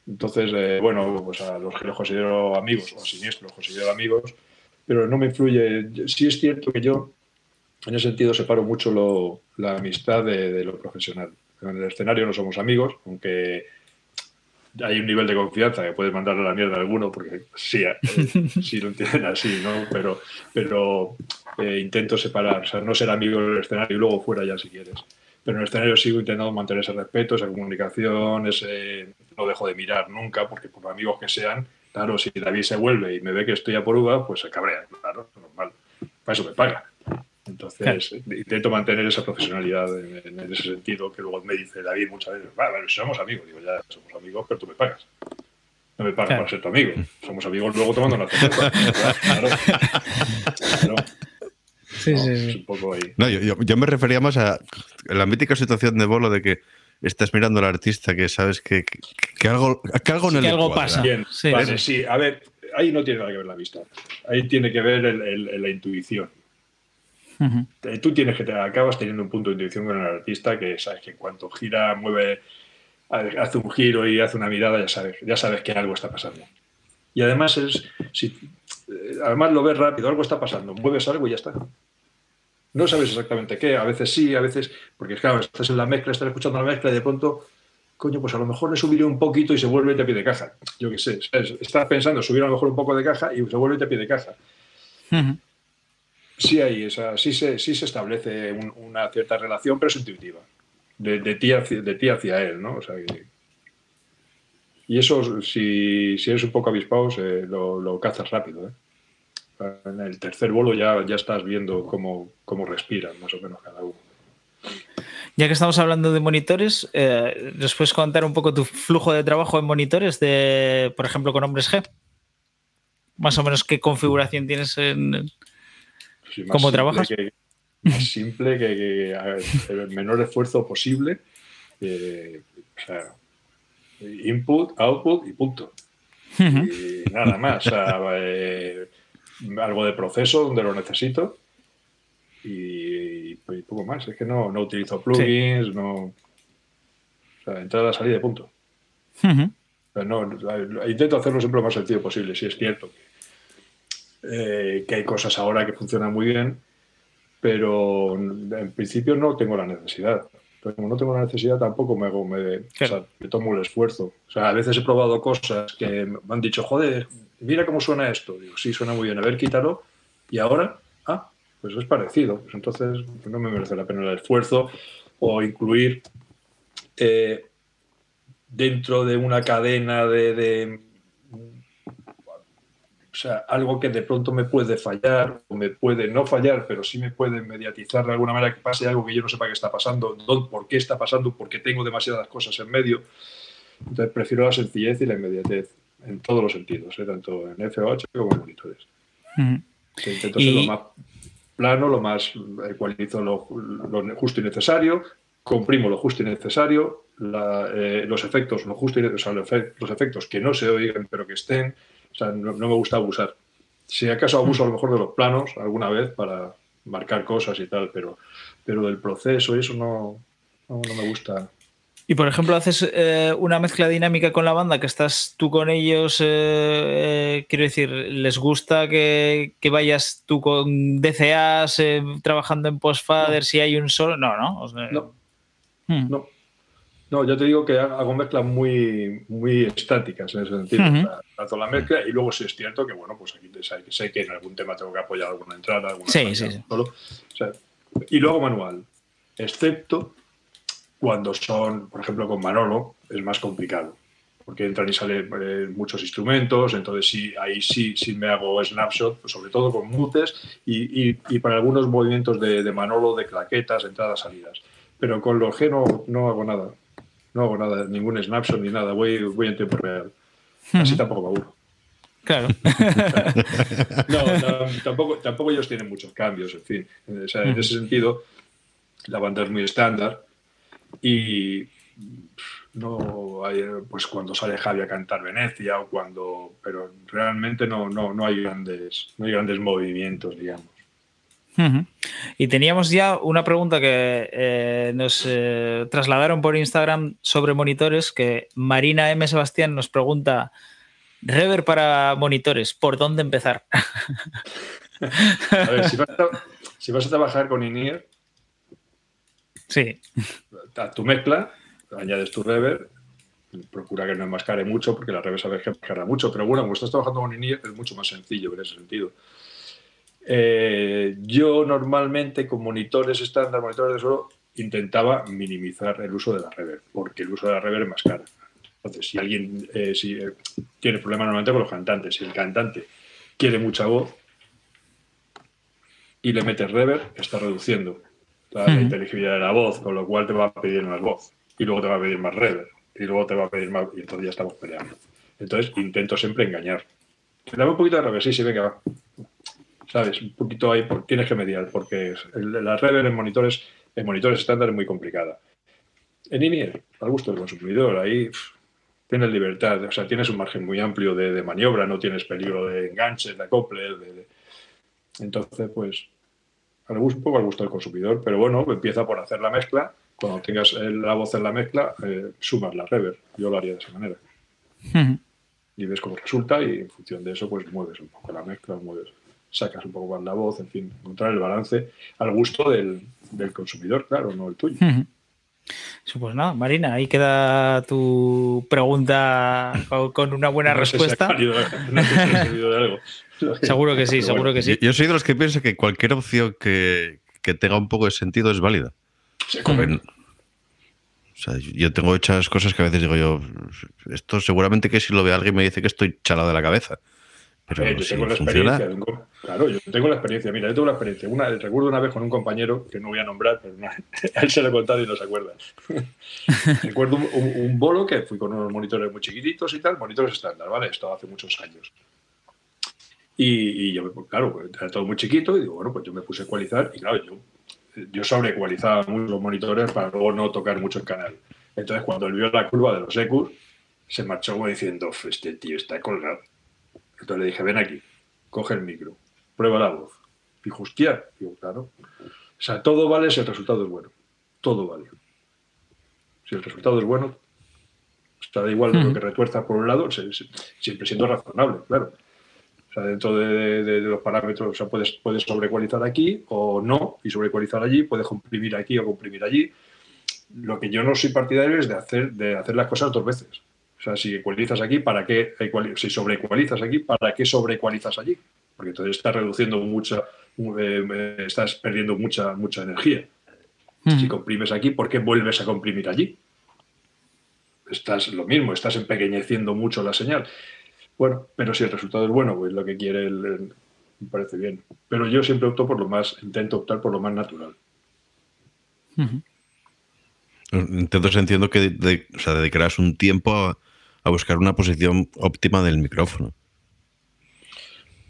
Entonces, eh, bueno, pues a los que los considero amigos, o a siniestros los considero amigos, pero no me influye. Sí es cierto que yo, en ese sentido, separo mucho la amistad de, lo profesional. En el escenario no somos amigos, aunque hay un nivel de confianza que puedes mandarle a la mierda a alguno, porque sí, eh, sí lo entienden así, ¿no? Pero, pero eh, intento separar, o sea, no ser amigo del escenario y luego fuera ya si quieres pero en el escenario sigo intentando mantener ese respeto, esa comunicación, ese no dejo de mirar nunca, porque por amigos que sean, claro, si David se vuelve y me ve que estoy a por uva, pues se cabrea, claro, normal. Para eso me paga. Entonces, intento mantener esa profesionalidad en, ese sentido, que luego me dice David muchas veces, va, bueno, somos amigos, digo, ya somos amigos, pero tú me pagas. No me pagas para ser tu amigo. Somos amigos luego tomando una cerveza. claro. claro. Sí, sí, No, yo, me refería más a la mítica situación de bolo de que estás mirando al artista que sabes que, algo, que algo en algo pasa. sí, a ver, ahí no tiene nada que ver la vista. Ahí tiene que ver la intuición. Eh, tú tienes que te acabas teniendo un punto de intuición con el artista que sabes que en cuanto gira, mueve, hace un giro y hace una mirada, ya sabes, ya sabes que algo está pasando. Y además es, si, eh, además lo ves rápido, algo está pasando, mueves algo y ya está. No sabes exactamente qué, a veces sí, a veces, porque claro, estás en la mezcla, estás escuchando la mezcla y de pronto, coño, pues a lo mejor le subiré un poquito y se vuelve y te pide caja. Yo qué sé, estás pensando subir a lo mejor un poco de caja y se vuelve y te pide caja. Sí hay esa, sí se, sí se establece una cierta relación, pero es intuitiva. De, de, ti hacia, de ti hacia él, ¿no? O sea, y eso, si, si, eres un poco avispado, lo, lo, cazas rápido. ¿eh? En el tercer bolo ya, ya estás viendo cómo, cómo respiran más o menos cada uno. Ya que estamos hablando de monitores, eh, ¿nos puedes contar un poco tu flujo de trabajo en monitores, de, por ejemplo, con hombres G? Más o menos qué configuración tienes en... ¿Cómo trabajas? más simple, que, el menor esfuerzo posible. Eh, o sea, input, output y punto. Y nada más. Eh, algo de proceso donde lo necesito y, poco más. Es que no, no utilizo plugins, no. O sea, entrada, salida, punto. no, intento hacerlo siempre lo más sencillo posible. Si es cierto eh, que hay cosas ahora que funcionan muy bien, pero en principio no tengo la necesidad. Pero como no tengo la necesidad, tampoco me hago, me, me tomo el esfuerzo. O sea, a veces he probado cosas que me han dicho, joder, mira cómo suena esto. Digo, sí, suena muy bien, a ver, quítalo. Y ahora, ah, pues es parecido. Pues entonces no me merece la pena el esfuerzo o incluir eh, dentro de una cadena de, o sea, algo que de pronto me puede fallar, o me puede no fallar, pero sí me puede mediatizar de alguna manera que pase algo que yo no sepa qué está pasando, por qué está pasando, porque tengo demasiadas cosas en medio. Entonces prefiero la sencillez y la inmediatez en todos los sentidos, ¿eh? tanto en FOH como en monitores. Intento ser lo más plano, lo más ecualizo lo, justo y necesario, comprimo lo justo y necesario, eh, los efectos, lo justo y necesario, los efectos que no se oigan pero que estén, o sea, no, me gusta abusar. Si acaso abuso a lo mejor de los planos alguna vez para marcar cosas y tal, pero, pero del proceso y eso no, no me gusta. Y por ejemplo, haces eh, una mezcla dinámica con la banda, que estás tú con ellos, eh, eh, quiero decir, ¿les gusta que, vayas tú con DCAs trabajando en postfader si hay un solo? No, ¿no? Hmm. no. No. yo te digo que hago mezclas muy, muy estáticas en ese sentido. hago la mezcla y luego si es cierto que, bueno, pues aquí sé, que en algún tema tengo que apoyar alguna entrada, alguna sí, sí, Solo, y luego manual, excepto cuando son, por ejemplo, con Manolo, es más complicado, porque entran y salen eh, muchos instrumentos, entonces sí, ahí sí, sí me hago snapshot, pues sobre todo con mutes y, para algunos movimientos de, Manolo, de claquetas, entradas, salidas. Pero con los G no, hago nada, no hago nada, ningún snapshot ni nada, voy, voy en tiempo real. Así tampoco me aburro. Claro. no, tampoco, tampoco ellos tienen muchos cambios, en fin. en ese sentido, la banda es muy estándar y no hay, pues cuando sale Javi a cantar Venecia o cuando, pero realmente no, no, no hay grandes, no hay grandes movimientos, digamos. Y teníamos ya una pregunta que eh, nos eh, trasladaron por Instagram sobre monitores, que Marina M. Sebastián nos pregunta, Rever para monitores, ¿por dónde empezar? a ver, si vas a, si vas a trabajar con INIR, Sí. A tu mezcla, añades tu reverb, procura que no enmascare mucho, porque la reverb sabe que enmascara mucho, pero bueno, como estás trabajando con INIR es mucho más sencillo en ese sentido. Eh, yo normalmente con monitores estándar, monitores de solo, intentaba minimizar el uso de la reverb, porque el uso de la reverb es más caro. Entonces, si alguien eh, si, eh, tiene problemas normalmente con los cantantes, si el cantante quiere mucha voz y le metes reverb, está reduciendo la inteligibilidad de la voz, con lo cual te va a pedir más voz y luego te va a pedir más reverb y luego te va a pedir más y entonces ya estamos peleando. Entonces intento siempre engañar. Dame un poquito de reverb, sí, sí, venga, va. ¿Sabes? Un poquito ahí, tienes que mediar, porque la reverb en monitores, en monitores estándar es muy complicada. En INIR, al gusto del consumidor, ahí tienes libertad, o sea, tienes un margen muy amplio de, maniobra, no tienes peligro de enganches, de acople, de, entonces, pues, un poco al gusto del consumidor, pero bueno, empieza por hacer la mezcla. Cuando tengas la voz en la mezcla, eh, sumas la reverb. Yo lo haría de esa manera. Y ves cómo resulta y en función de eso, pues mueves un poco la mezcla, mueves, sacas un poco más la voz, en fin, encontrar el balance al gusto del, consumidor, claro, no el tuyo. Pues nada, Marina, ahí queda tu pregunta con, una buena respuesta. seguro que sí, seguro que sí. Yo, soy de los que piensan que cualquier opción que, tenga un poco de sentido es válida. yo tengo hechas cosas que a veces digo yo, esto seguramente que si lo ve alguien me dice que estoy chalado de la cabeza. Pero yo tengo la experiencia. claro, yo tengo la experiencia. Mira, yo tengo la experiencia. Una, recuerdo una vez con un compañero, que no voy a nombrar, pero a él se lo he contado y no se acuerda. recuerdo un, bolo que fui con unos monitores muy chiquititos y tal, monitores estándar, ¿vale? Esto hace muchos años. Y, yo, pues, claro, era todo muy chiquito y digo, bueno, pues yo me puse a ecualizar y claro, yo, yo sobreecualizaba mucho los monitores para luego no tocar mucho el canal. Entonces, cuando él vio la curva de los ecus, se marchó como diciendo, este tío está colgado. Entonces le dije, ven aquí, coge el micro, prueba la voz. Dijo, hostia, digo, claro. O sea, todo vale si el resultado es bueno. Todo vale. Si el resultado es bueno, está da igual lo que retuerza por un lado, siempre siendo razonable, claro. O sea, dentro de, los parámetros, o sea, puedes, puedes sobrecualizar aquí o no, y sobrecualizar allí, puedes comprimir aquí o comprimir allí. Lo que yo no soy partidario es de hacer, de hacer las cosas dos veces. O sea, si ecualizas aquí, ¿para qué si sobreecualizas aquí, ¿para qué sobreecualizas allí? Porque entonces estás reduciendo mucha, eh, estás perdiendo mucha, mucha energía. Si comprimes aquí, ¿por qué vuelves a comprimir allí? Estás lo mismo, estás empequeñeciendo mucho la señal. Bueno, pero si el resultado es bueno, pues lo que quiere el, me parece bien. Pero yo siempre opto por lo más, intento optar por lo más natural. Entonces entiendo que dedicarás un tiempo a, a buscar una posición óptima del micrófono.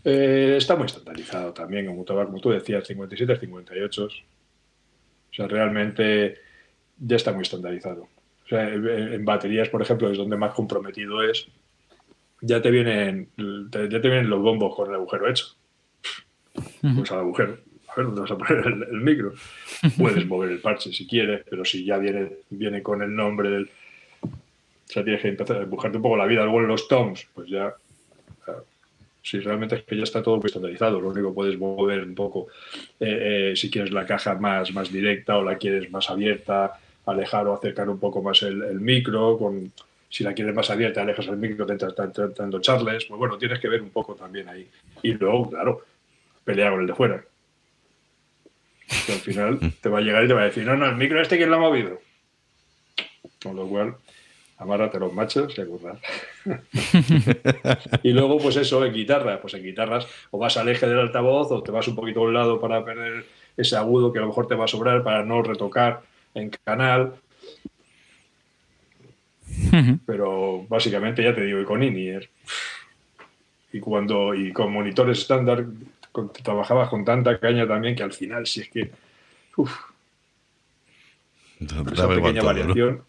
Eh, está muy estandarizado también, como, como tú decías, 57, 58. O sea, realmente ya está muy estandarizado. O sea, en baterías, por ejemplo, es donde más comprometido es. Ya te vienen, ya te vienen los bombos con el agujero hecho. Pues al agujero. A ver dónde vas a poner el, micro. Puedes mover el parche si quieres, pero si ya viene, viene con el nombre del, o sea, tienes que empezar a empujarte un poco la vida. Luego en los toms, pues ya. Si realmente es que ya está todo muy estandarizado, lo único que puedes mover un poco eh, eh, si quieres la caja más, más directa o la quieres más abierta, alejar o acercar un poco más el, micro. Con, si la quieres más abierta, alejas el micro, te entras dando charles. Pues bueno, tienes que ver un poco también ahí. Y luego, claro, pelea con el de fuera. al final te va a llegar y te va a decir, no, no, el micro este, ¿quién lo ha movido? Con lo cual, amárrate los machos y a currar. y luego, pues eso, en guitarra, pues en guitarras o vas al eje del altavoz o te vas un poquito a un lado para perder ese agudo que a lo mejor te va a sobrar para no retocar en canal. Pero básicamente ya te digo, y con INIER. Y cuando y con monitores estándar trabajabas con tanta caña también que al final si es que uf, esa pequeña variación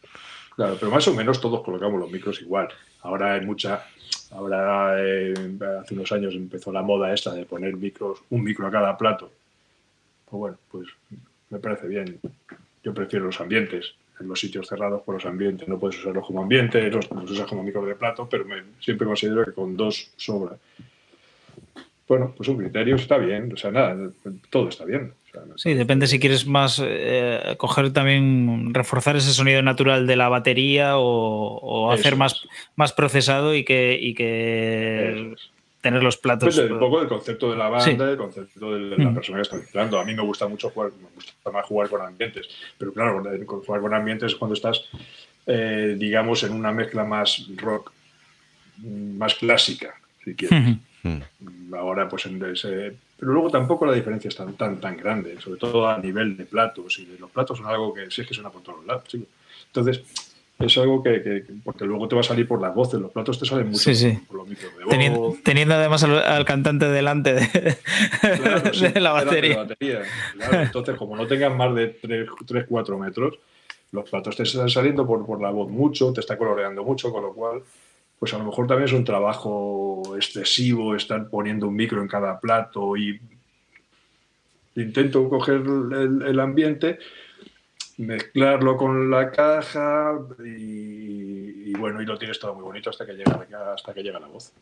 Claro, pero más o menos todos colocamos los micros igual. Ahora hay mucha. Ahora, eh, hace unos años empezó la moda esta de poner micros, un micro a cada plato. Pues bueno, pues me parece bien. Yo prefiero los ambientes. En los sitios cerrados por los ambientes no puedes usarlos como ambiente, los, usas como micro de plato, pero siempre considero que con dos sobra. Bueno, pues un criterio está bien, o sea, nada, todo está bien. Sí, depende si quieres más eh, coger también, reforzar ese sonido natural de la batería o, hacer más, más procesado y que, que tener los platos. Depende un poco del concepto de la banda, del concepto de la persona que está mezclando. A mí me gusta mucho jugar, me gusta más jugar con ambientes, pero claro, jugar con ambientes es cuando estás, eh, digamos, en una mezcla más rock, más clásica, si quieres. Mm. Ahora, pues en ese... Pero luego tampoco la diferencia es tan, tan, tan grande, sobre todo a nivel de platos. Y los platos son algo que sí es que suena por todos lados. Entonces, es algo que, Porque luego te va a salir por las voces. Los platos te salen mucho por los micros de voz. Teniendo, además al, cantante delante de, la batería. entonces, como no tengas más de 3-4 metros, los platos te están saliendo por, por la voz mucho, te está coloreando mucho, con lo cual pues a lo mejor también es un trabajo excesivo estar poniendo un micro en cada plato y intento coger el, ambiente, mezclarlo con la caja y, bueno, y lo tienes todo muy bonito hasta que llega, hasta que llega la voz.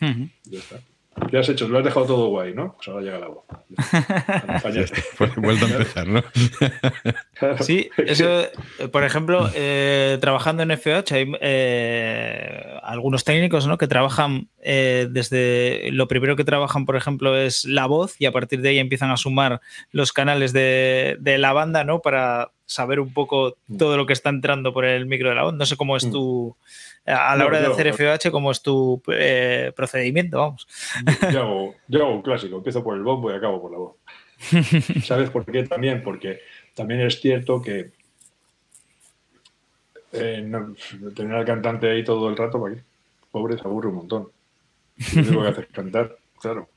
Ya está. ¿Qué has hecho? Lo has dejado todo guay, ¿no? Pues ahora llega la voz. pues vuelto a empezar, ¿no? Sí, eso, por ejemplo, eh, trabajando en FH hay eh, algunos técnicos ¿no? que trabajan eh, desde. Lo primero que trabajan, por ejemplo, es la voz y a partir de ahí empiezan a sumar los canales de, de la banda, ¿no? Para saber un poco mm. todo lo que está entrando por el micro de la voz. No sé cómo es mm. A la hora de hacer FOH, ¿cómo es tu eh, procedimiento? Vamos. Yo hago, un clásico, empiezo por el bombo y acabo por la voz. ¿Sabes por qué también? Porque también es cierto que eh, tener al cantante ahí todo el rato, pobre, se aburre un montón. Lo único que hacer es cantar, claro.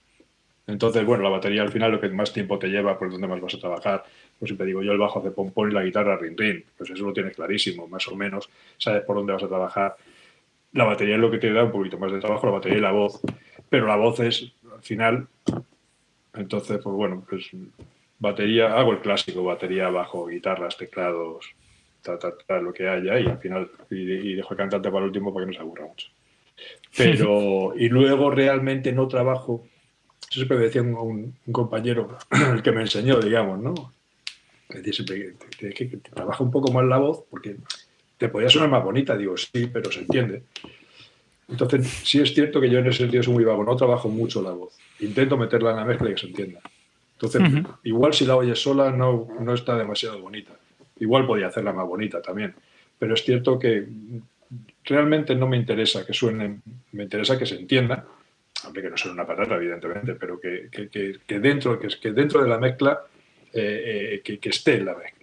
Entonces, bueno, la batería al final lo que más tiempo te lleva, por donde más vas a trabajar. Pues siempre digo, yo el bajo hace pompón y la guitarra rin rin. Pues eso lo tienes clarísimo, más o menos. Sabes por dónde vas a trabajar la batería es lo que te da un poquito más de trabajo, la batería y la voz. Pero la voz es, al final, entonces, pues bueno, pues batería, hago el clásico, batería, bajo, guitarras, teclados, lo que haya, y al final, y, dejo el cantante para el último para que no se aburra mucho. Pero, y luego realmente no trabajo, eso siempre me decía un, compañero, el que me enseñó, digamos, ¿no? Siempre que, que, que trabaja un poco más la voz, porque te podía sonar más bonita, digo, sí, pero se entiende. Entonces, sí es cierto que yo en ese sentido soy muy vago, no trabajo mucho la voz. Intento meterla en la mezcla y que se entienda. Entonces, igual si la oyes sola no, no está demasiado bonita. Igual podía hacerla más bonita también. Pero es cierto que realmente no me interesa que suene, me interesa que se entienda, aunque que no suene una patata, evidentemente, pero que, que, dentro, que, dentro de la mezcla, eh, eh, que, esté en la mezcla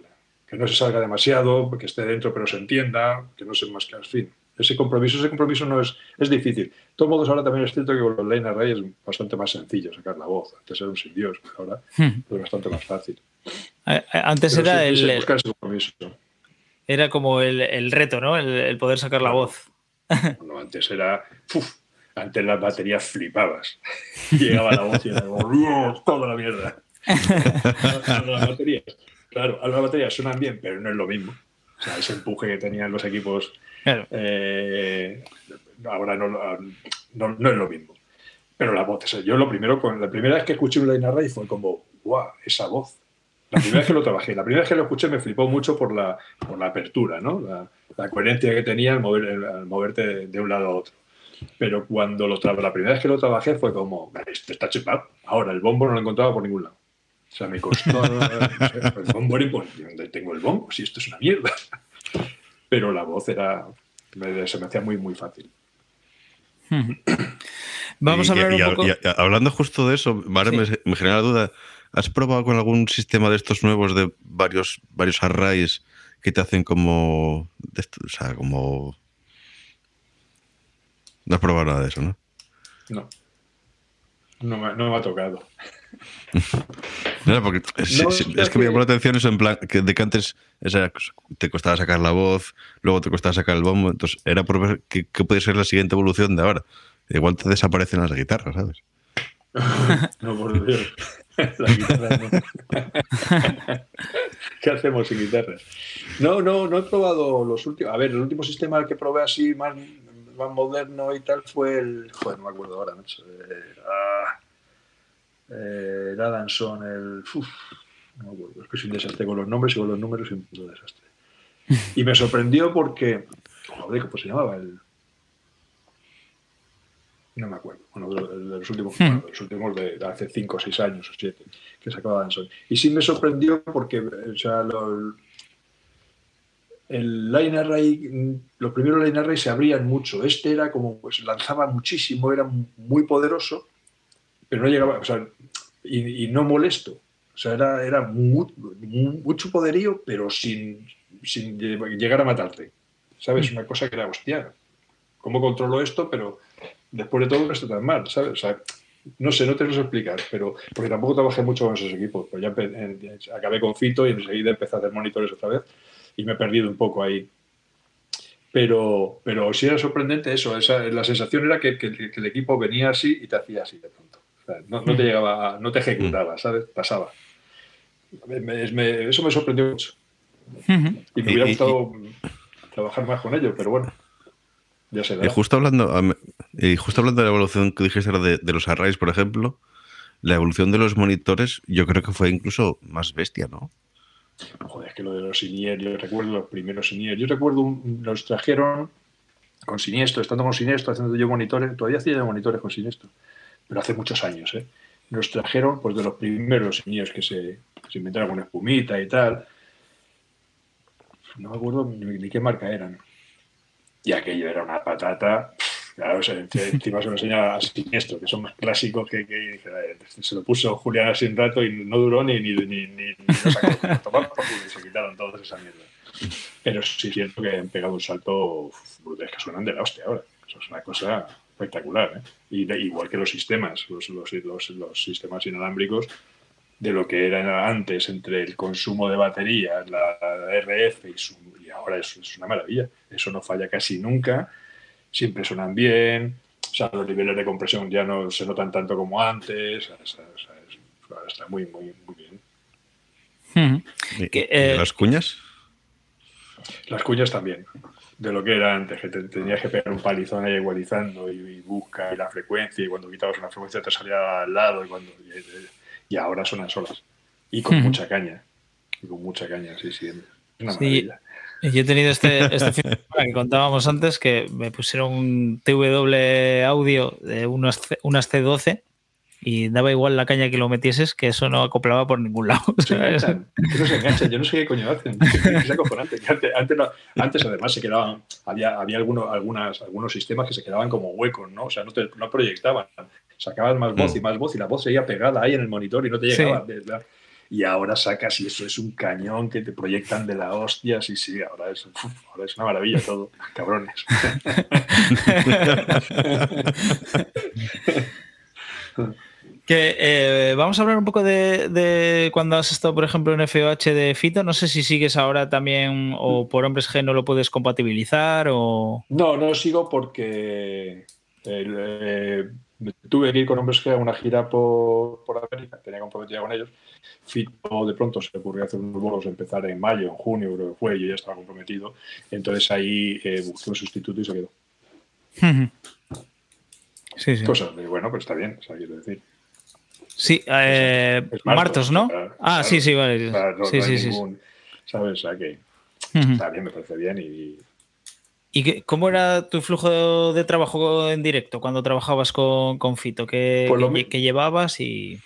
que no se salga demasiado, que esté dentro pero se entienda, que no se más que al fin. Ese compromiso, ese compromiso no es, es difícil. De todos modos, ahora también es cierto que con los Lane Array es bastante más sencillo sacar la voz. Antes era un sin Dios, pero ahora hmm. es bastante más fácil. Antes era el. Era como el, el, reto, ¿no? El, poder sacar la voz. Bueno, antes era. Uf, antes las baterías flipabas. Llegaba la voz y era como, toda la mierda. las baterías Claro, a las baterías suenan bien, pero no es lo mismo. O sea, ese empuje que tenían los equipos eh, ahora no, no, es lo mismo. Pero la voz, yo lo primero, la primera vez que escuché un Line Array fue como, ¡guau! Esa voz. La primera vez que lo trabajé, la primera vez que lo escuché me flipó mucho por la, por la apertura, ¿no? La, coherencia que tenía al, mover, moverte de un lado a otro. Pero cuando lo la primera vez que lo trabajé fue como, esto está chupado. Ahora, el bombo no lo encontraba por ningún lado. O sea, me costó. el bombo ¿dónde tengo el bombo? Si esto es una mierda. Pero la voz era. se me hacía muy, muy fácil. Vamos a hablar un poco. hablando justo de eso, me, genera la duda. ¿Has probado con algún sistema de estos nuevos de varios, varios arrays que te hacen como. o sea, como. No has probado nada de eso, ¿no? No. No me, no me ha tocado. No, porque es, que me llamó la atención eso en plan que de que antes te costaba sacar la voz, luego te costaba sacar el bombo, entonces era por ver qué, puede ser la siguiente evolución de ahora. Igual te desaparecen las guitarras, ¿sabes? no, por Dios. La guitarra no. ¿Qué hacemos sin guitarras? No, no, no he probado los últimos. A ver, el último sistema que probé así más, más moderno y tal fue el. Joder, no me acuerdo ahora, macho. Eh, ah, eh, el Adamson, el. no me acuerdo, es que soy un desastre con los nombres y con los números y un puto desastre. Y me sorprendió porque. Joder, ¿cómo se llamaba? El. No me acuerdo. Bueno, de, los últimos, hmm. los últimos de, hace 5 o 6 años o 7 que sacaba Adamson. Y sí me sorprendió porque, o sea, lo, el line array, los primeros line array se abrían mucho. Este era como, pues lanzaba muchísimo, era muy poderoso, pero no llegaba, o sea, y, no molesto. O sea, era, era mucho poderío, pero sin, sin, llegar a matarte. ¿Sabes? Mm. Una cosa que era, hostia, ¿cómo controlo esto? Pero después de todo no está tan mal, ¿sabes? O sea, no sé, no te lo sé explicar, pero porque tampoco trabajé mucho con esos equipos. Pues ya acabé con Fito y enseguida empecé a hacer monitores otra vez y me he perdido un poco ahí. Pero, pero sí era sorprendente eso. Esa, la sensación era que, que, el equipo venía así y te hacía así de pronto no, te llegaba, no te ejecutaba, ¿sabes? Pasaba. eso me sorprendió mucho. Y me hubiera gustado trabajar más con ello, pero bueno. Ya se Y justo hablando, Y justo hablando de la evolución que dijiste de, de los arrays, por ejemplo, la evolución de los monitores yo creo que fue incluso más bestia, ¿no? Joder, es que lo de los Sinier, yo recuerdo los primeros Sinier. Yo recuerdo, un, los trajeron con Siniestro, estando con Siniestro, haciendo yo monitores, todavía hacía yo monitores con Siniestro, pero hace muchos años, ¿eh? Nos trajeron, pues, de los primeros Siniers que se, inventaron con espumita y tal. No me acuerdo ni, qué marca eran. Y aquello era una patata. Claro, encima se lo enseñaba a Siniestro, que son más clásicos que, que, se lo puso Julián así un rato y no duró ni, ni, ni, ni, lo sacó se quitaron todas esa mierda. Pero sí es cierto que han pegado un salto brutal, que suenan de la hostia ahora. Eso es una cosa espectacular. ¿eh? Y de, igual que los sistemas, los, los, los, los, sistemas inalámbricos, de lo que era antes entre el consumo de baterías, la, la RF y, su, y ahora es, es una maravilla. Eso no falla casi nunca siempre suenan bien, o sea, los niveles de compresión ya no se notan tanto como antes, o sea, o sea, es, está muy, muy, muy bien. Uh -huh. ¿Y, eh, ¿Las cuñas? Las cuñas también, de lo que era antes, que te, tenías que pegar un palizón ahí igualizando y, y, busca y la frecuencia, y cuando quitabas una frecuencia te salía al lado, y, cuando, y, y ahora suenan solas, y con mucha caña, y con mucha caña, sí, sí, es una sí. maravilla. Yo he tenido este, este fin de semana que contábamos antes que me pusieron un TW audio de unas, unas C12 y daba igual la caña que lo metieses que eso no acoplaba por ningún lado. Se enganchan, no se enganchan, yo no sé qué coño hacen. Es acojonante. Antes, antes, no, antes, además se quedaban, había, había algunos, algunas, algunos sistemas que se quedaban como huecos, ¿no? O sea, no, te, no proyectaban. Sacaban más voz y más voz y la voz seguía pegada ahí en el monitor y no te llegaba. Sí. Y ahora sacas y eso es un cañón que te proyectan de la hostia. Sí, sí, ahora es, uf, ahora es una maravilla todo, cabrones. Que eh, vamos a hablar un poco de, de, cuando has estado, por ejemplo, en FOH de Fito. No sé si sigues ahora también o por Hombres G no lo puedes compatibilizar o. No, no sigo porque eh, tuve que ir con Hombres G a una gira por, por América, tenía comprometida con ellos. Fito de pronto se le ocurrió hacer unos bolos, empezar en mayo, en junio, creo que fue, yo ya estaba comprometido. Entonces ahí eh, busqué un sustituto y se quedó. Sí, sí. Cosas de, bueno, pues está bien, o sea, quiero decir. Sí, eh, es Martos, Martos, ¿no? Para, ah, para, sí, sí, vale. No, sí, no sí, ningún, sí. ¿Sabes? O sea, que uh -huh. está bien, me parece bien y, ¿Y qué, cómo era tu flujo de trabajo en directo cuando trabajabas con, con Fito? ¿Qué, pues llevabas? y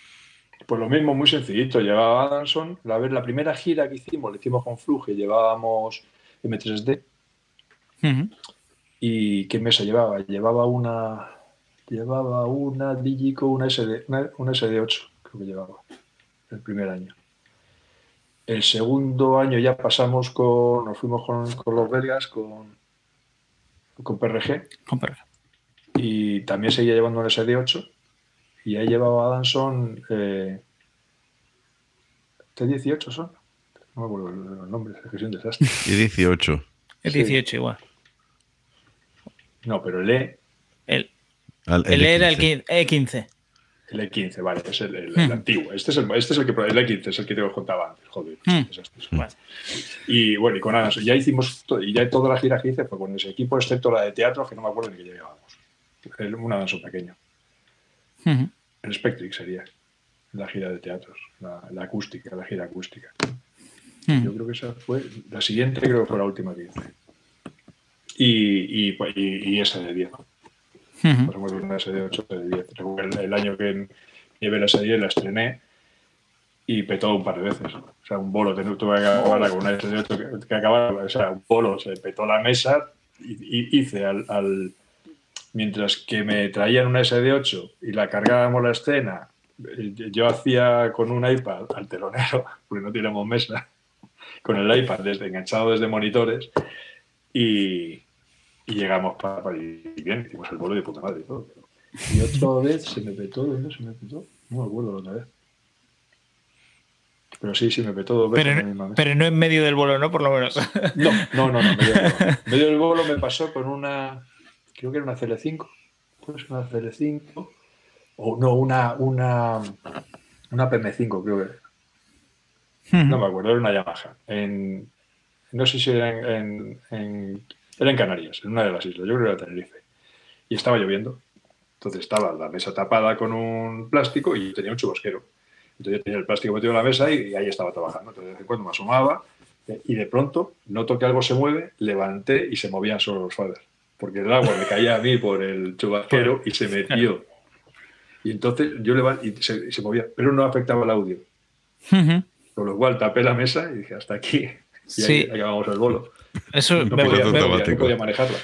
Pues lo mismo, muy sencillito. Llevaba Adamson. La, la primera gira que hicimos, la hicimos con Fluge, llevábamos M3D. Uh -huh. ¿Y qué mesa llevaba? Llevaba una. Llevaba una Digico, una, SD, una, una SD8, creo que llevaba. El primer año. El segundo año ya pasamos con. Nos fuimos con, con los belgas, con con PRG. Con PRG. Y también seguía llevando un SD8. Y ahí llevaba Adamson. Eh, ¿T18 son? No me acuerdo los nombres, es que soy un desastre. Y 18. El 18 sí. igual. No, pero el E. El, el, el E era el E15. El E15, vale, es el, el, hmm. el antiguo. Este es el, este es el que el E15 es el que te contaba antes, joder. Hmm. Vale. Y bueno, y con Adamson, ya hicimos, y ya toda la gira que hice fue con ese equipo, excepto la de teatro, que no me acuerdo ni que llevábamos. Un Adamson pequeño. Hmm. El Spectric sería la gira de teatros, la, la acústica, la gira acústica. Yo creo que esa fue, la siguiente creo que fue la última que hice. Y, y, y, y esa de 10. Uh -huh. Por ejemplo, una SD8 de 10. El, el, año que llevé la SD10 la estrené y petó un par de veces. O sea, un bolo, tuve que acabar con una SD8 que, que acababa, o sea, un bolo, se petó la mesa y, y hice al, al, Mientras que me traían una SD8 y la cargábamos la escena, yo hacía con un iPad al telonero, porque no teníamos mesa, con el iPad desde, enganchado desde monitores y, y llegamos para, ir bien, hicimos el bolo de puta madre y todo. Y otra vez se me petó, ¿dónde se me petó? No me acuerdo otra vez. Pero sí, sí, me petó dos veces. Pero, pero no en medio del bolo, ¿no? Por lo menos. No, no, no, no medio, del bolo. medio del bolo me pasó con una, creo que era una CL5, pues una CL5, o no, una, una, una PM5, creo que era. No me acuerdo, era una Yamaha. En, no sé si era en, en, en era en Canarias, en una de las islas, yo creo que era Tenerife. y estaba lloviendo. Entonces estaba la mesa tapada con un plástico y tenía un chubasquero. Entonces yo tenía el plástico metido en la mesa y, ahí estaba trabajando. Entonces de vez en cuando me asomaba eh, y de pronto noto que algo se mueve, levanté y se movían solo los faders. Porque el agua me caía a mí por el chubasquero y se metió. Y entonces yo levanté y se, se movía, pero no afectaba el audio. Con lo cual tapé la mesa y dije, hasta aquí. Y ahí acabamos el bolo. Eso no me, podía, me- podía- manejarla.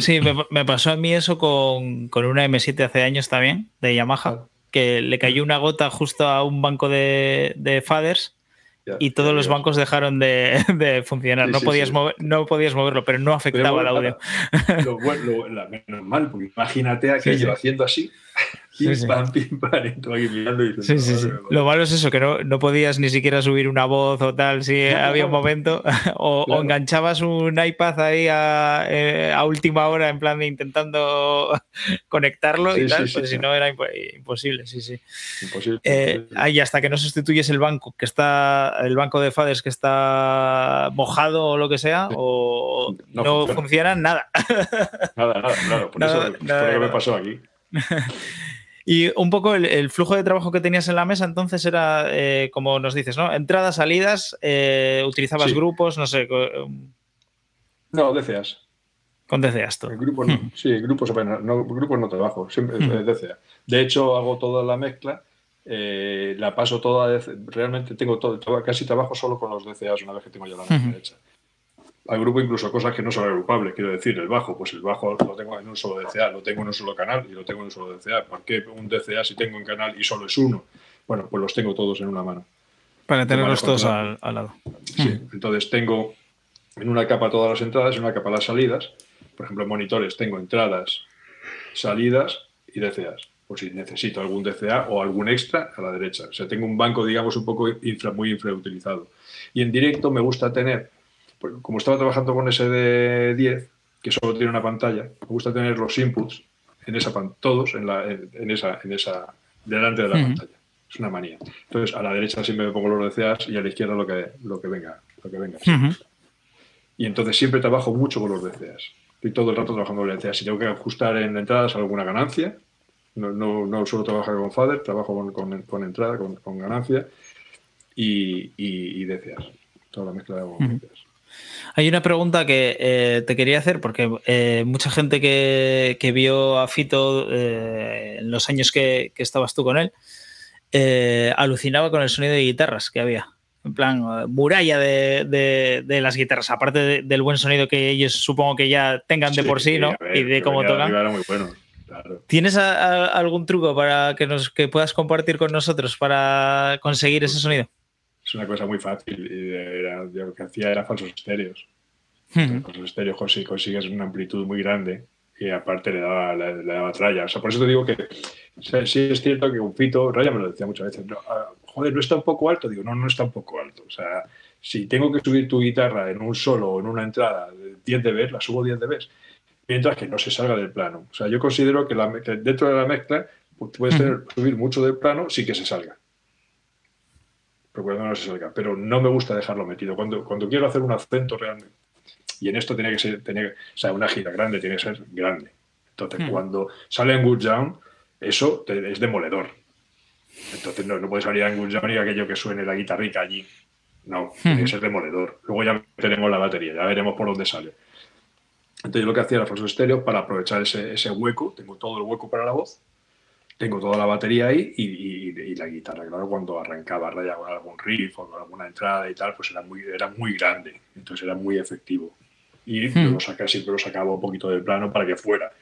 sí, me, me pasó a mí eso con, con una M7 hace años también, de Yamaha, Ah. que le cayó una gota justo a un banco de, de faders Ya, y todos ya, los ya. bancos dejaron de, de funcionar. Sí, no, sí, podías sí. mover- no podías moverlo, pero no afectaba Pero bueno, audio. Lo, bueno- lo- la- menos mal, porque imagínate aquello Sí, sí. haciendo así. Sí, Pim, sí. pam, pim, pam, y tú aquí mirando y Sí, diciendo, sí, sí. "Madre mía". Lo malo es eso, que no, no podías ni siquiera subir una voz o tal si había un momento. O, enganchabas un iPad ahí a, eh, a última hora en plan de intentando conectarlo y tal, sí, pues si no era impo- imposible, sí, sí. Imposible. Eh, imposible. ahí hasta que no sustituyes el banco, que está el banco de faders que está mojado o lo que sea, o no, No funciona. funciona. nada. Nada, nada, claro. Por nada, eso por nada, lo que me pasó aquí. Y un poco el, el flujo de trabajo que tenías en la mesa entonces era, eh, como nos dices, ¿no? Entradas, salidas, eh, utilizabas Sí. grupos, no sé, co- No, DCAs. con DCAs todo. En grupos no. Sí, en grupos apenas. No, grupos no trabajo. Siempre Hmm. DCA. De hecho, hago toda la mezcla. eh, la paso toda. realmente tengo todo. Casi trabajo solo con los DCAs una vez que tengo ya la mezcla hecha. Al grupo incluso cosas que no son agrupables. Quiero decir, el bajo, pues el bajo lo tengo en un solo DCA, lo tengo en un solo canal y lo tengo en un solo DCA. ¿Por qué un DCA si tengo un canal y solo es uno? Bueno, pues los tengo todos en una mano. Para tenerlos todos todo. al, al lado. Sí, entonces tengo en una capa todas las entradas y en una capa las salidas. Por ejemplo, en monitores tengo entradas, salidas y DCAs. Por si necesito algún DCA o algún extra a la derecha. O sea, tengo un banco, digamos, un poco infra, muy infrautilizado. Y en directo me gusta tener, como estaba trabajando con ese de 10, que solo tiene una pantalla, me gusta tener los inputs en esa todos en, la, en, en esa, en esa, delante de la pantalla. Es una manía. Entonces, a la derecha siempre me pongo los DCAs y a la izquierda lo que, lo que venga. Lo que venga. Ujú. Y entonces siempre trabajo mucho con los DCAs. Estoy todo el rato trabajando con los DCAs. Si tengo que ajustar en entradas alguna ganancia, no, no, no suelo trabajar con FADER, trabajo con, con, con entrada, con, con ganancia y, y, y DCAs. Toda la mezcla de Ujú. DCAs. Hay una pregunta que eh, te quería hacer, porque eh, mucha gente que, que vio a Fito eh, en los años que, que estabas tú con él, alucinaba con el sonido de guitarras que había. En plan, muralla de, de- de las guitarras, aparte de- del buen sonido que ellos supongo que ya tengan de por sí, ¿no? ver, y de cómo tocan. arriba Era muy bueno, claro. ¿Tienes a- a- algún truco para que nos que puedas compartir con nosotros para conseguir ese sonido? Es una cosa muy fácil. Y era, yo lo que hacía era falsos estéreos. Con los estéreos consi- consigues una amplitud muy grande y aparte le daba, le, le daba tralla. O sea, por eso te digo que o sea, sí es cierto que un pito, Raya me lo decía muchas veces, no, ah, joder, ¿no está un poco alto? Digo, no, no está un poco alto. O sea, si tengo que subir tu guitarra en un solo o en una entrada de 10 dB, la subo 10 dB, mientras que no se salga del plano. O sea, yo considero que, la, que dentro de la mezcla pues, puedes tener, subir mucho del plano sin que se salga. Procurando no. Pero no me gusta dejarlo metido. Cuando, cuando quiero hacer un acento realmente, y en esto tiene que ser, o sea, una gira grande tiene que ser grande. Entonces, Hmm. cuando sale en Good Down, eso te- es demoledor. Entonces, no, no puede salir en Good Down y aquello que suene la guitarrica allí. No, tiene que ser demoledor. Luego ya tenemos la batería, ya veremos por dónde sale. Entonces, yo lo que hacía era falsos estéreo para aprovechar ese, ese hueco. Tengo todo el hueco para la voz, tengo toda la batería ahí y, y- y la guitarra. Claro, cuando arrancaba raya con algún riff o con alguna entrada y tal, pues era muy, era muy grande. Entonces, era muy efectivo. Y Hmm. yo lo saca, siempre lo sacaba un poquito del plano para que fuera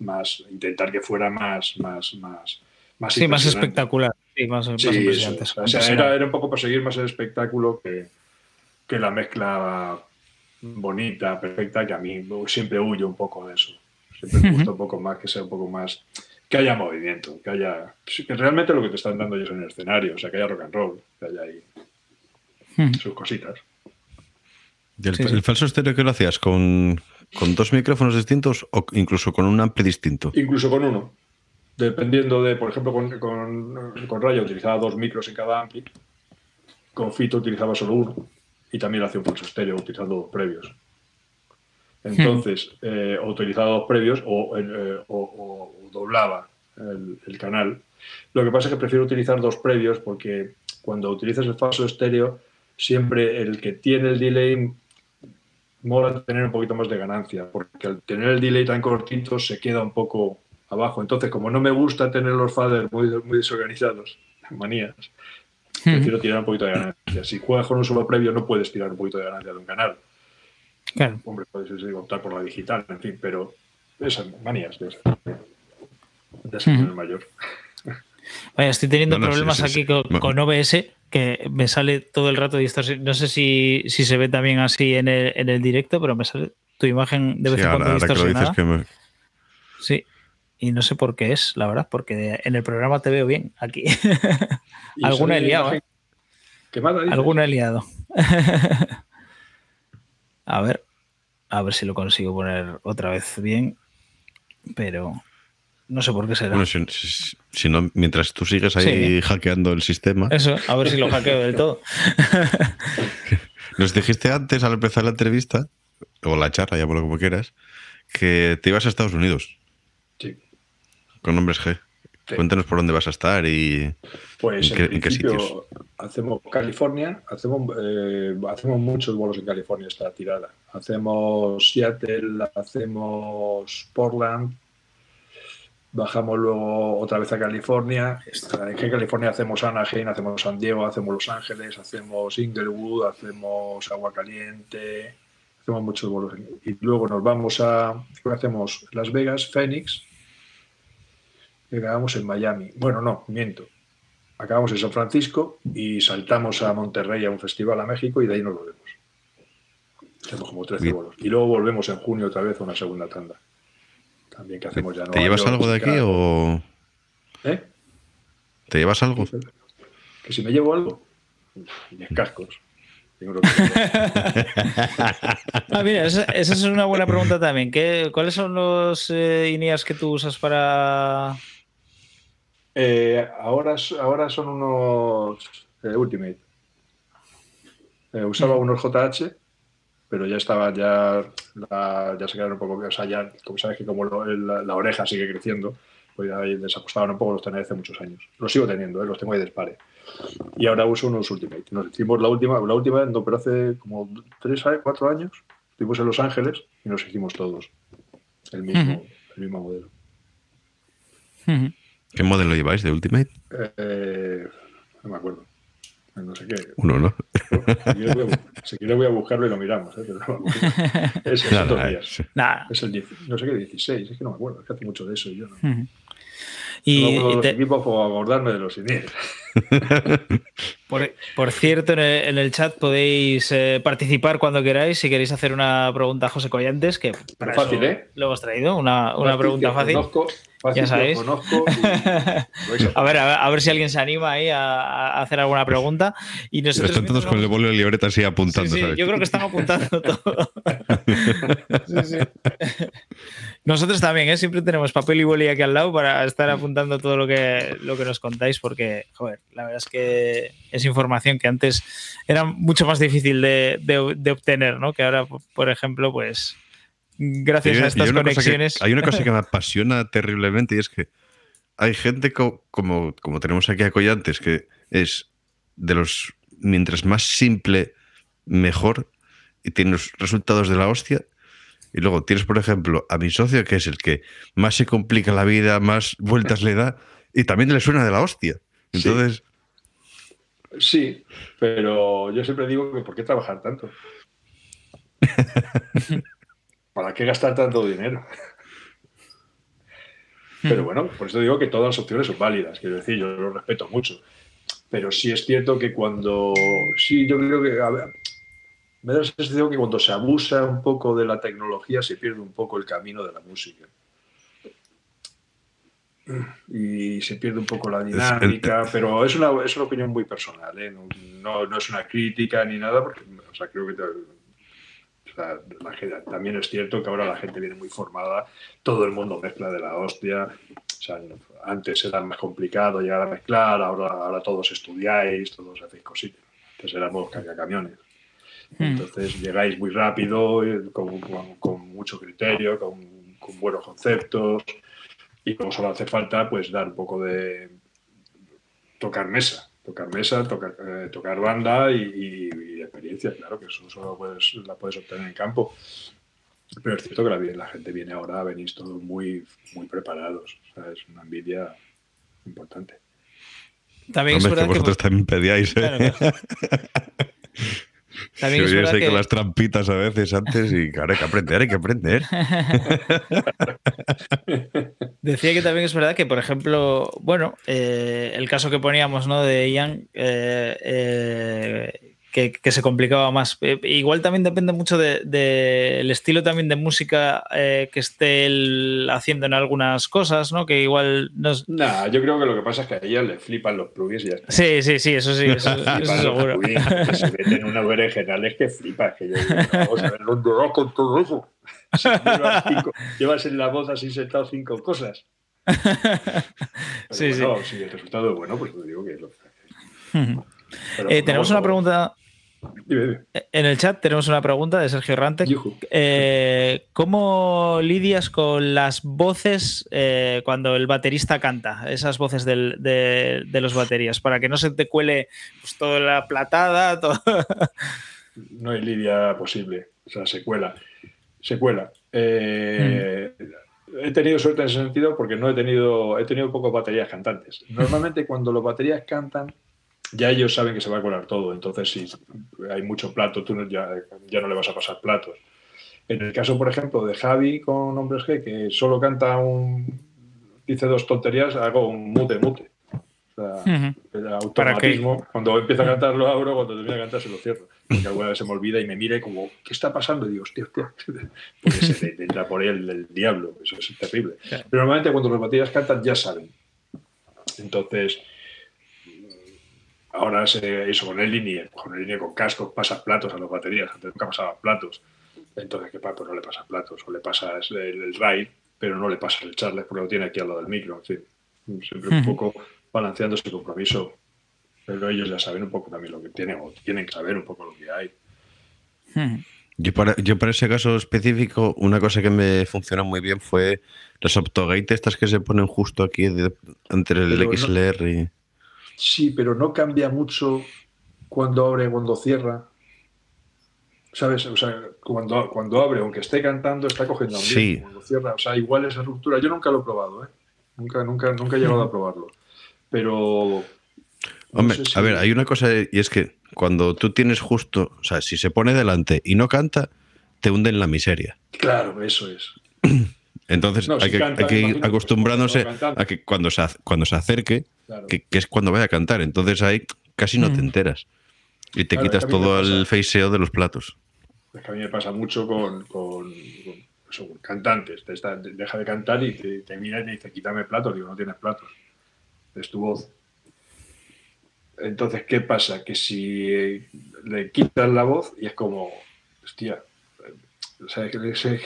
más, intentar que fuera más, más, más, más Sí, más espectacular. Sí, más, Sí, impresionante. es. O sea, era, era un poco perseguir más el espectáculo que, que la mezcla bonita, perfecta, que a mí siempre huyo un poco de eso. Siempre me gusta un poco más que sea un poco más. Que haya movimiento, que haya. sí, que realmente lo que te están dando ellos en el escenario, o sea, que haya rock and roll, que haya ahí Ujú. sus cositas. ¿Y el, Sí, sí. el falso estéreo qué lo hacías? ¿Con, ¿Con dos micrófonos distintos o incluso con un ampli distinto? Incluso con uno. Dependiendo de, por ejemplo, con, con, con Raya utilizaba dos micros en cada ampli. Con Fito utilizaba solo uno. Y también hacía un falso estéreo utilizando dos previos. Entonces, eh, o utilizaba dos previos o, eh, o, doblaba el, canal. Lo que pasa es que prefiero utilizar dos previos porque cuando utilizas el falso estéreo, siempre el que tiene el delay mola tener un poquito más de ganancia, porque al tener el delay tan cortito se queda un poco abajo. Entonces, como no me gusta tener los faders muy, muy desorganizados, manías, prefiero tirar un poquito de ganancia. Si juegas con un solo previo, no puedes tirar un poquito de ganancia de un canal. Claro. Hombre, puedes optar por la digital, en fin, pero esas manías de, de mayor. Vaya, estoy teniendo problemas aquí con, OBS que me sale todo el rato distorsionado. No sé si, se ve también así en el, en el, directo, pero me sale tu imagen de vez en cuando distorsionada. Sí, y no sé por qué es, la verdad, porque en el programa te veo bien aquí. Alguna he liado. ¿eh? Alguna he liado. a ver, a ver si lo consigo poner otra vez bien, pero no sé por qué será. Bueno, si, no, mientras tú sigues ahí hackeando el sistema. Eso, a ver si lo hackeo del todo. Nos dijiste antes, al empezar la entrevista, o la charla, ya por lo como quieras, que te ibas a Estados Unidos. Sí con nombres G. Cuéntanos por dónde vas a estar y pues en, qué, sitios. Hacemos California, hacemos, eh, hacemos muchos vuelos en California esta tirada. Hacemos Seattle, hacemos Portland, bajamos luego otra vez a California. En California hacemos Anaheim, hacemos San Diego, hacemos Los Ángeles, hacemos Inglewood, hacemos Agua Caliente, hacemos muchos vuelos. Y luego nos vamos a, hacemos Las Vegas, Phoenix, acabamos en Miami. Bueno, no, miento. Acabamos en San Francisco y saltamos a Monterrey a un festival a México y de ahí nos volvemos. Hacemos como 13 vuelos. Y luego volvemos en junio otra vez a una segunda tanda. También que hacemos ya. ¿Te llevas algo de aquí o.? ¿Eh? ¿Te llevas algo? Que si me llevo algo. Mis cascos. ah, mira, esa, es una buena pregunta también. ¿Qué, ¿Cuáles son los eh, INEAs que tú usas para, eh, ahora, ahora son unos eh, Ultimate. Eh, usaba unos JH, pero ya estaba, ya, ya se quedaron un poco, o sea, ya, como sabes que como la, oreja sigue creciendo, pues ya desacostaban un poco, los tenía hace muchos años. Los sigo teniendo, los tengo ahí de dispare. Y ahora uso unos Ultimate. Nos hicimos la última, la última, no, pero hace como tres, cuatro años, estuvimos en Los Ángeles y nos hicimos todos el mismo, el mismo modelo. ¿Qué modelo lleváis de Ultimate? Eh, no me acuerdo. No sé qué. Uno, ¿no? Si quieres voy a buscarlo y lo miramos. ¿eh? es, el, no sé qué, 16, es que no me acuerdo, es que hace mucho de eso y yo no. Y no los equipos por acordarme de los INER. Por, cierto, en el, chat podéis eh, participar cuando queráis. Si queréis hacer una pregunta a José Collantes, que para fácil, ¿eh? lo hemos traído, una, una pregunta fácil ya sabéis. a, ver, a, ver, si alguien se anima ahí a, hacer alguna pregunta. Y nosotros Están todos con el bolo de libreta así apuntando. yo creo que están apuntando todo. Nosotros también, ¿eh? siempre tenemos papel y boli aquí al lado para estar apuntando todo lo que, lo que nos contáis, porque, joder, la verdad es que es información que antes era mucho más difícil de, de obtener, ¿no? Que ahora, por ejemplo, pues gracias a estas conexiones. hay una cosa que me apasiona terriblemente y es que hay gente como, como tenemos aquí a Collantes, que es de los, mientras más simple, mejor, y tiene los resultados de la hostia. Y luego tienes, por ejemplo, a mi socio, que es el que más se complica la vida, más vueltas le da, y también le suena de la hostia. Entonces. Sí, pero yo siempre digo que ¿por qué trabajar tanto? ¿Para qué gastar tanto dinero? Pero hmm. bueno, por eso digo que todas las opciones son válidas. Quiero decir, yo lo respeto mucho. Pero sí es cierto que cuando. Sí, yo creo que. A ver, me da la sensación que cuando se abusa un poco de la tecnología se pierde un poco el camino de la música. Y se pierde un poco la dinámica, pero es una, es una opinión muy personal. ¿eh? No, no, es una crítica ni nada, porque o sea, creo que también es cierto que ahora la gente viene muy formada, todo el mundo mezcla de la hostia. antes era más complicado llegar a mezclar, ahora, ahora todos estudiáis, todos hacéis cositas. Antes éramos camiones. Entonces llegáis muy rápido, con, con, mucho criterio, con, con, buenos conceptos y como solo hace falta pues dar un poco de tocar mesa, tocar mesa, tocar, eh, tocar banda y, experiencia, claro que eso solo puedes, la puedes obtener en campo. Pero es cierto que la, la gente viene ahora, venís todos muy, muy preparados. es una envidia importante. También es verdad que vosotros también pedíais, ¿eh? También es verdad que... con las trampitas a veces antes y claro, hay que aprender, hay que aprender. Decía que también es verdad que, por ejemplo, bueno, eh, el caso que poníamos ¿no? de Ian, eh, eh que, se complicaba más. Eh, igual también depende mucho del de, estilo también de música eh, que esté él haciendo en algunas cosas, ¿no? Que igual no es... Nah, yo creo que lo que pasa es que a ella le flipan los plugins y ya está. Sí, sí, sí, eso sí, eso, eso seguro. que se meten unas originales que flipas, que yo digo, vamos a ver vas con todo eso. llevas, en la voz así sentado cinco cosas. sí, sí. Si el resultado es bueno, pues te digo que es lo que... Eh, tenemos una pregunta en el chat tenemos una pregunta de Sergio Rante. Eh, ¿Cómo lidias con las voces eh, cuando el baterista canta? Esas voces de, los baterías, para que no se te cuele pues, toda la platada. No hay lidia posible, o sea, se cuela. Se cuela. Eh, mm. He tenido suerte en ese sentido porque no he tenido, he tenido pocas baterías cantantes. Normalmente cuando los baterías cantan ya ellos saben que se va a colar todo. Entonces, si hay mucho plato, tú ya, ya no le vas a pasar platos. En el caso, por ejemplo, de Javi con Hombres G, que solo canta un. dice dos tonterías, hago un mute mute. O sea, el automatismo. Cuando empieza a cantar lo abro, cuando termina de cantar se lo cierro. Porque alguna vez se me olvida y me mira y como, ¿qué está pasando? Y digo, hostia, hostia. Porque se entra por él el, diablo. Eso es terrible. Pero normalmente cuando los baterías cantan ya saben. Entonces, Ahora se hizo con el línea, con el línea con casco, pasa platos a las baterías, antes nunca pasaba platos. Entonces, ¿qué pasa? Pues no le pasa platos, o le pasa el, el pero no le pasa el charles porque lo tiene aquí al lado del micro. En fin, siempre un poco balanceando ese compromiso. Pero ellos ya saben un poco también lo que tienen, o tienen que saber un poco lo que hay. Yo para, yo para ese caso específico, una cosa que me funciona muy bien fue las optogate estas que se ponen justo aquí entre el XLR y... Sí, pero no cambia mucho cuando abre, cuando cierra. ¿Sabes? O sea, cuando, cuando abre, aunque esté cantando, está cogiendo sí. Cuando cierra, o sea, igual esa ruptura. Yo nunca lo he probado, ¿eh? Nunca, nunca, nunca he llegado a probarlo. Pero. Hombre, a ver, hay una cosa, y es que cuando tú tienes justo, o sea, si se pone delante y no canta, te hunde en la miseria. Claro, eso es. Entonces hay, que, ir acostumbrándose a que cuando se, cuando se acerque, que, es cuando vaya a cantar. Entonces ahí casi no te mm. enteras. Y te quitas todo el faceo de los platos. Es que a mí me pasa mucho con, cantantes. deja de cantar y te, mira y te dice, quítame platos. Digo, no tienes platos. Es tu voz. Entonces, ¿qué pasa? Que si le quitas la voz y es como, hostia, o sea, ese,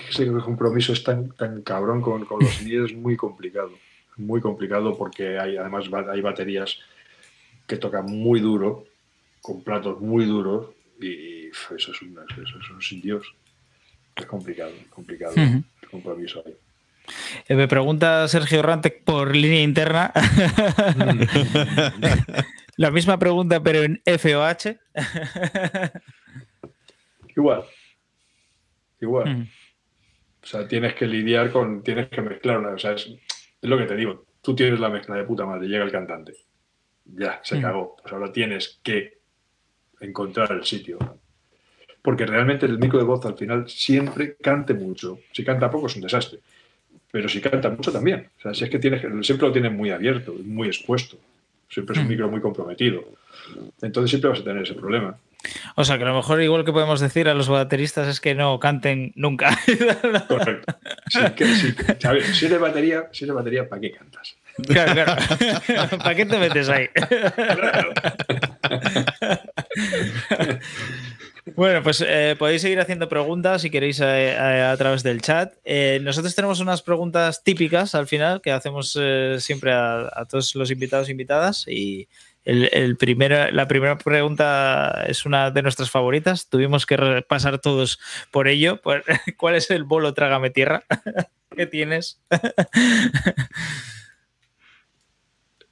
compromiso es tan, tan cabrón con, los sonidos, es muy complicado. Muy complicado porque hay además hay baterías que tocan muy duro, con platos muy duros, y eso es un, eso es un sin Dios. Es complicado, complicado el compromiso ahí. Eh, me pregunta Sergio Rantec por línea interna. La misma pregunta, pero en FOH. Igual, igual. O sea, tienes que lidiar con, tienes que mezclar o sea, es, lo que te digo, tú tienes la mezcla de puta madre, llega el cantante, ya, se acabó, pues ahora tienes que encontrar el sitio. Porque realmente el micro de voz al final siempre cante mucho. Si canta poco es un desastre. Pero si canta mucho también. O sea, si es que tienes, siempre lo tienes muy abierto, muy expuesto. Siempre es un micro muy comprometido. Entonces siempre vas a tener ese problema. O sea, que a lo mejor igual que podemos decir a los bateristas es que no canten nunca. Correcto. si eres batería, si eres batería, ¿para qué cantas? Claro, claro. ¿Para qué te metes ahí? Bueno, pues eh, podéis seguir haciendo preguntas si queréis eh, a, través del chat. Eh, nosotros tenemos unas preguntas típicas al final que hacemos siempre a, a, todos los invitados e invitadas y el, primero, la primera pregunta es una de nuestras favoritas. Tuvimos que repasar todos por ello. ¿Cuál es el bolo Trágame Tierra que tienes?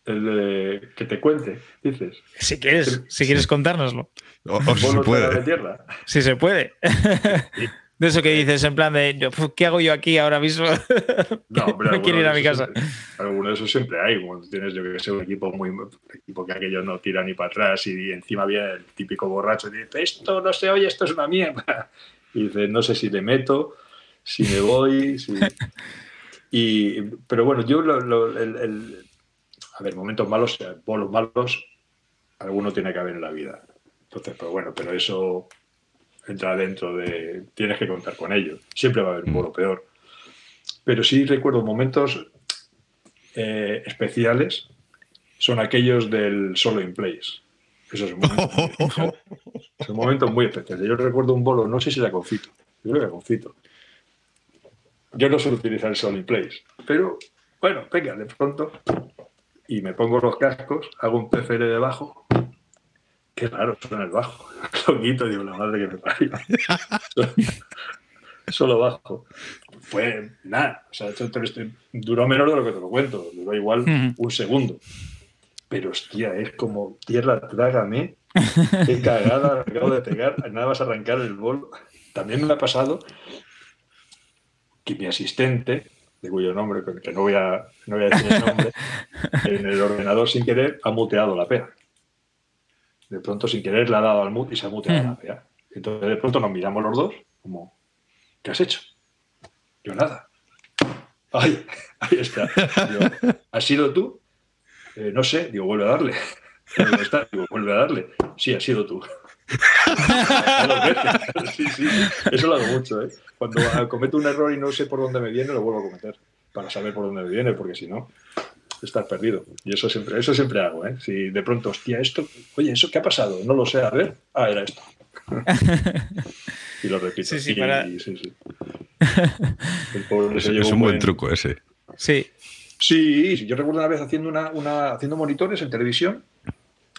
El de que te cuente, dices. Si quieres, si quieres contárnoslo. O, si se puede. Tierra. Si se puede. De eso que dices, en plan de, ¿qué hago yo aquí ahora mismo? No, pero quiero ir a mi casa. alguno de esos siempre hay, cuando tienes, yo que sé, un equipo muy, equipo que aquello no tira ni para atrás y encima viene el típico borracho y dice, esto no se oye, esto es una mierda. Y dice, no sé si le meto, si me voy, si... Y, pero bueno, yo el, a ver, momentos malos, bolos malos, alguno tiene que haber en la vida. Entonces, pues bueno, pero eso entra dentro de. Tienes que contar con ello. Siempre va a haber un bolo peor. Pero sí recuerdo momentos eh, especiales, son aquellos del solo in place. Esos son momentos, muy especiales. Yo recuerdo un bolo, no sé si era confito. Yo creo que confito. Yo no suelo utilizar el solo in place, pero bueno, venga, de pronto. Y me pongo los cascos, hago un PFR debajo Qué raro suena el bajo. Lo quito, digo, la madre que me parió. Solo bajo. Fue nada. O sea, esto duró menos de lo que te lo cuento. Duró igual un segundo. Pero hostia, es como tierra, trágame. Qué cagada acabo de pegar. Nada más arrancar el bol. También me ha pasado que mi asistente, de cuyo nombre, que no voy a, no voy a decir el nombre, en el ordenador sin querer ha muteado la pea de pronto sin querer le ha dado al mute y se ha muteado la PA. Entonces de pronto nos miramos los dos como, ¿qué has hecho? Yo nada. Ay, ahí está. ¿Has sido tú? Eh, no sé, digo, vuelve a darle. Está? Digo, vuelve a darle. Sí, ha sido tú. sí, sí, eso lo hago mucho. ¿eh? Cuando cometo un error y no sé por dónde me viene, lo vuelvo a cometer para saber por dónde me viene, porque si no, estar perdido. Y eso siempre, eso siempre hago, ¿eh? Si de pronto, hostia, esto, oye, ¿eso qué ha pasado? No lo sé, a ver. Ah, era esto. y lo repito. Sí, sí, sí, sí. es, un buen, truco ese. Sí. Sí, yo recuerdo una vez haciendo, una, una, haciendo monitores en televisión,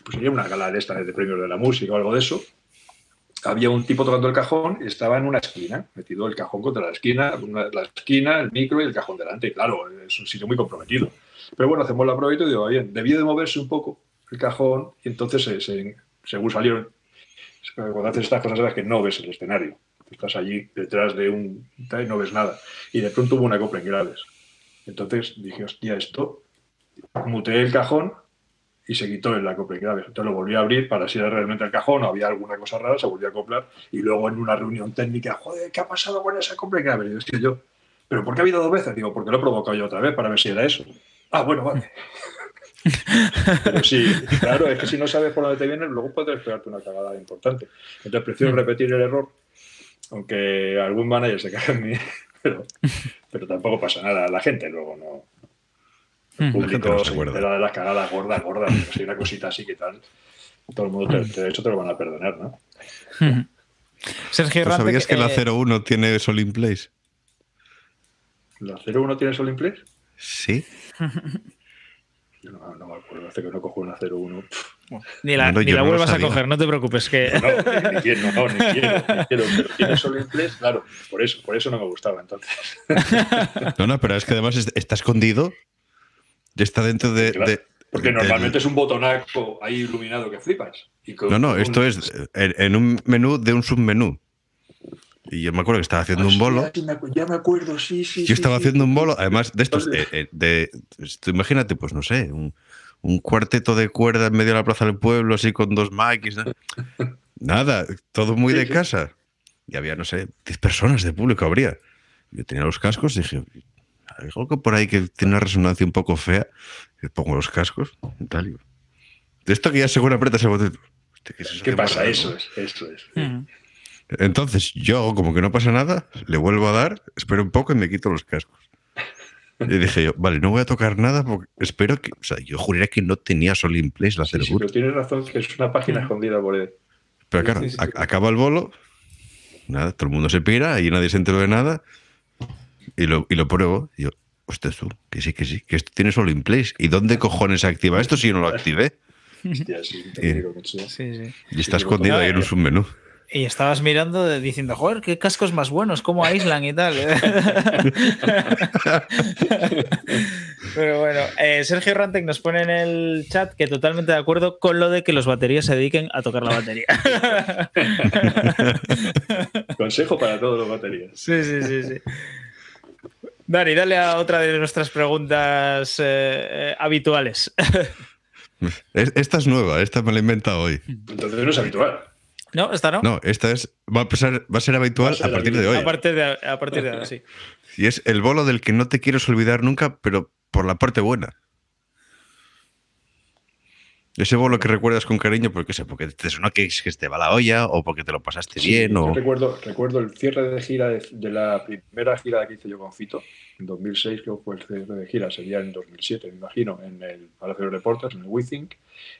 pues sería una gala de esta de premios de la música o algo de eso. Había un tipo tocando el cajón y estaba en una esquina, metido el cajón contra la esquina, la esquina, el micro y el cajón delante. Y claro, es un sitio muy comprometido. Pero bueno, hacemos la prueba y digo, bien, debió de moverse un poco el cajón y entonces, según salieron, cuando haces estas cosas, sabes que no ves el escenario. Estás allí detrás de un... no ves nada. Y de pronto hubo una copla en graves. Entonces dije, hostia, esto... Muteé el cajón y se quitó copla en graves. Entonces lo volví a abrir para si era realmente el cajón o había alguna cosa rara, se volvió a acoplar. Y luego en una reunión técnica, joder, ¿qué ha pasado con esa copla en graves? Y yo, ¿pero por qué ha habido dos veces? Digo, porque lo he provocado yo otra vez para ver si era eso. Ah, bueno, vale. Pero sí, claro, es que si no sabes por dónde te viene, luego puedes pegarte una cagada importante. Entonces prefiero mm. repetir el error, aunque algún manager se cae en mí, pero, tampoco pasa nada. La gente luego no. El mm. público se entera de las cagadas gordas, gordas, si hay una cosita así que tal, todo el mundo, te, de hecho, te lo van a perdonar, ¿no? Sergio ¿Tú ¿Sabías que la 01 tiene Sol in Place? ¿La 01 tiene Sol in Place? Sí. Yo no, me acuerdo, hace que no cojo una 01. Ni la, ni la vuelvas a coger, no te preocupes. Que... No, no, ni, quiero, no, ni quiero, ni quiero, pero tiene solo inglés, claro, por eso, por eso no me gustaba entonces. No, no, pero es que además está escondido, está dentro de. porque normalmente es un botonaco ahí iluminado que flipas. no, no, esto es en, un menú de un submenú. Y yo me acuerdo que estaba haciendo un bolo. Ya me acuerdo, sí, sí. Yo estaba haciendo un bolo, además de estos, eh, eh, de, imagínate, pues no sé, un, cuarteto de cuerda en medio de la plaza del pueblo, así con dos mics. Nada, todo muy de casa. Y había, no sé, 10 personas de público habría. Yo tenía los cascos y dije, algo que por ahí que tiene una resonancia un poco fea, pongo los cascos y tal. De esto que ya seguro apretas el botón. ¿Qué, pasa? Eso es, eso es. Entonces yo, como que no pasa nada, le vuelvo a dar, espero un poco y me quito los cascos. Y dije yo, vale, no voy a tocar nada porque espero que. O sea, yo juraría que no tenía Sol in Place la sí, sí, pero tienes razón, que es una página escondida por él. Pero claro, acaba el bolo, nada, todo el mundo se pira y nadie se enteró de nada. Y lo, y lo pruebo. Y yo, hostia, tú, que sí, que sí, que esto tiene Sol in Place. ¿Y dónde cojones se activa esto si yo no lo activé? Hostia, sí, te digo mucho. Sí, sí. Y está Sí, escondido ahí en un submenú. Y estabas mirando de- diciendo, joder, qué cascos más buenos, cómo aíslan y tal. Pero bueno, eh, Sergio Rantec nos pone en el chat que totalmente de acuerdo con lo de que los baterías se dediquen a tocar la batería. Consejo para todos los baterías. Sí, sí, sí, sí. Dani, dale a otra de nuestras preguntas eh, eh, habituales. Es- Esta es nueva, esta me la he inventado hoy. Entonces no es habitual. ¿No? ¿Esta no? No, esta es va a, pasar- va a ser habitual Va a ser a partir de hoy. A partir de, a partir de ahora, sí. Y es el bolo del que no te quieres olvidar nunca, pero por la parte buena. Ese bolo que recuerdas con cariño porque, sé, porque te sonó que, que te va la olla o porque te lo pasaste Sí, bien. O... recuerdo, recuerdo el cierre de gira de, de la primera gira que hice yo con Fito, en 2006 creo que fue el cierre de gira, sería en 2007, me imagino, en el Palacio de Reporters, en el WeThink,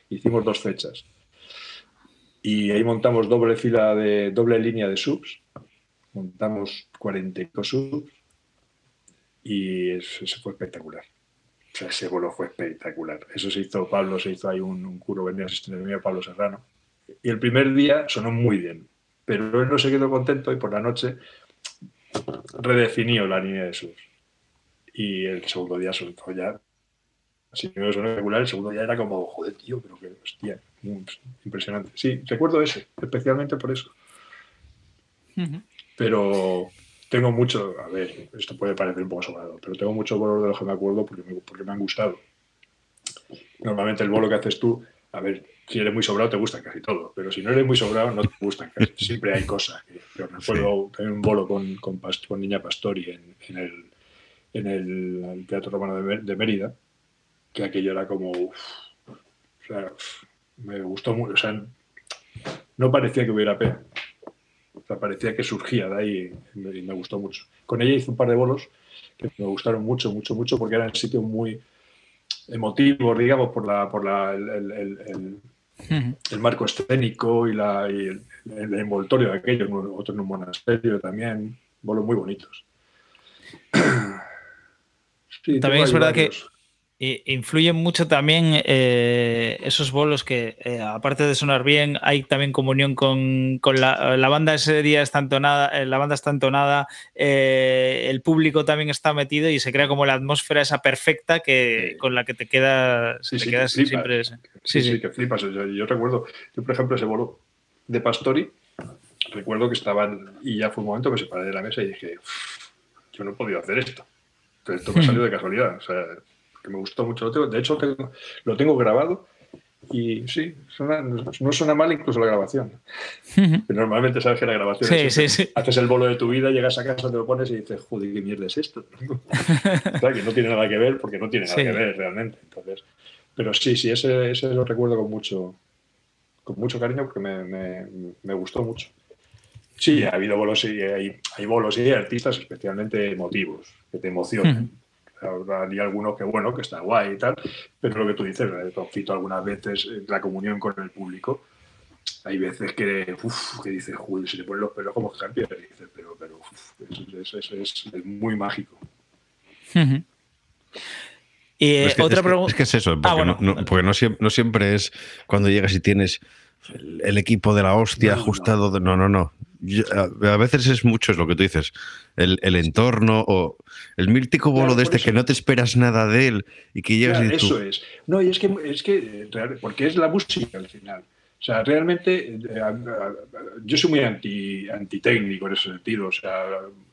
hicimos dos fechas. Y ahí montamos doble fila de doble línea de subs, montamos 42 subs y eso, fue espectacular. Ese vuelo fue espectacular. Eso se hizo Pablo, se hizo ahí un, un curo venía asistente mío, Pablo Serrano. Y el primer día sonó muy bien, pero él no se quedó contento y por la noche redefinió la línea de subs. Y el segundo día sonó ya. Si primero sonó regular, el segundo día era como, joder, tío, pero que hostia, mm, impresionante. Sí, recuerdo ese, especialmente por eso. Pero tengo mucho, a ver, esto puede parecer un poco sobrado, pero tengo muchos bolos de los que me acuerdo porque me, porque me han gustado. Normalmente el bolo que haces tú, a ver, si eres muy sobrado te gusta casi todo, pero si no eres muy sobrado no te gustan casi. Siempre hay cosas. Yo recuerdo también un bolo con, con, con Niña Pastori en, en el, en el, el Teatro Romano de, de Mérida, que aquello era como, uf, o sea, uf, me gustó mucho, o sea, no parecía que hubiera pena. O sea, parecía que surgía de ahí y me, y me gustó mucho. Con ella hice un par de bolos que me gustaron mucho, mucho, mucho, porque eran sitios muy emotivos, digamos, por, la, por la, el, el- el- marco escénico y, la, y el, envoltorio de aquello, otro en un monasterio también, bolos muy bonitos. Sí, También es verdad que influyen mucho también eh, esos bolos que, eh, aparte de sonar bien, hay también comunión con, con la, la banda ese día está entonada, eh, la banda está entonada, eh, el público también está metido y se crea como la atmósfera esa perfecta que, con la que te queda, Sí, te sí, quedas que siempre. Sí, Sí, sí, que flipas. Yo, yo recuerdo, yo por ejemplo, ese bolo de Pastori, recuerdo que estaban, y ya fue un momento que me separé de la mesa y dije, "Uf, yo no he podido hacer esto. Esto me salió de casualidad. O sea, que me gustó mucho. De hecho, tengo- lo tengo grabado y sí, suena- no suena mal incluso la grabación. Normalmente sabes que la grabación Sí, es sí, haces el bolo de tu vida, llegas a casa, te lo pones y dices, joder, qué mierda es esto. Claro, que no tiene nada que ver porque no tiene nada que ver realmente. Entonces, pero sí, sí, ese, ese lo recuerdo con mucho, con mucho cariño porque me, me- me gustó mucho. Sí, ha habido bolos y hay, hay bolos y hay artistas especialmente emotivos, que te emocionan. Hay algunos que, bueno, que está guay y tal, pero lo que tú dices, el conflicto algunas veces, eh, la comunión con el público, hay veces que, uf, que dices, joder, se le ponen los pelos como escarpias, y dices, pero, pero uf, es, es- es- es muy mágico. Ujú. Y eh, Es que, otra es que- pregunta. es que es eso, porque, Ah, bueno. no, no- porque no, siempre, no siempre es cuando llegas y tienes el, el equipo de la hostia No, ajustado. de- no, no, no. A, veces es mucho es lo que tú dices. El, el entorno o el mítico bolo Claro, de este eso. que no te esperas nada de él y que llegas Claro, y tú. eso es. No, y es que, es que eh, porque es la música al final. O sea, realmente eh, yo soy muy anti, antitécnico en ese sentido. O sea,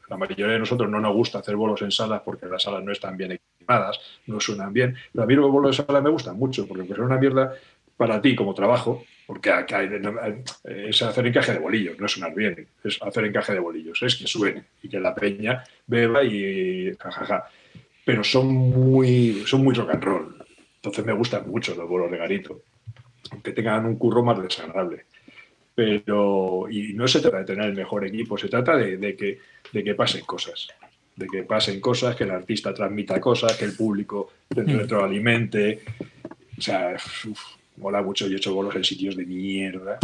la mayoría de nosotros no nos gusta hacer bolos en salas porque las salas no están bien equipadas, no suenan bien. Pero a mí los bolos de sala me gustan mucho porque aunque sea una mierda para ti como trabajo, porque acá es hacer encaje de bolillos, no es sonar bien, es hacer encaje de bolillos, es que suene y que la peña beba y jajaja. Pero son muy, son muy rock and roll. Entonces me gustan mucho los bolos de garito, aunque tengan un curro más desagradable. Pero, y no se trata de tener el mejor equipo, se trata de, de que, de que pasen cosas. De que pasen cosas, que el artista transmita cosas, que el público te retroalimente. O sea, uf, mola mucho. Yo he hecho bolos en sitios de mierda.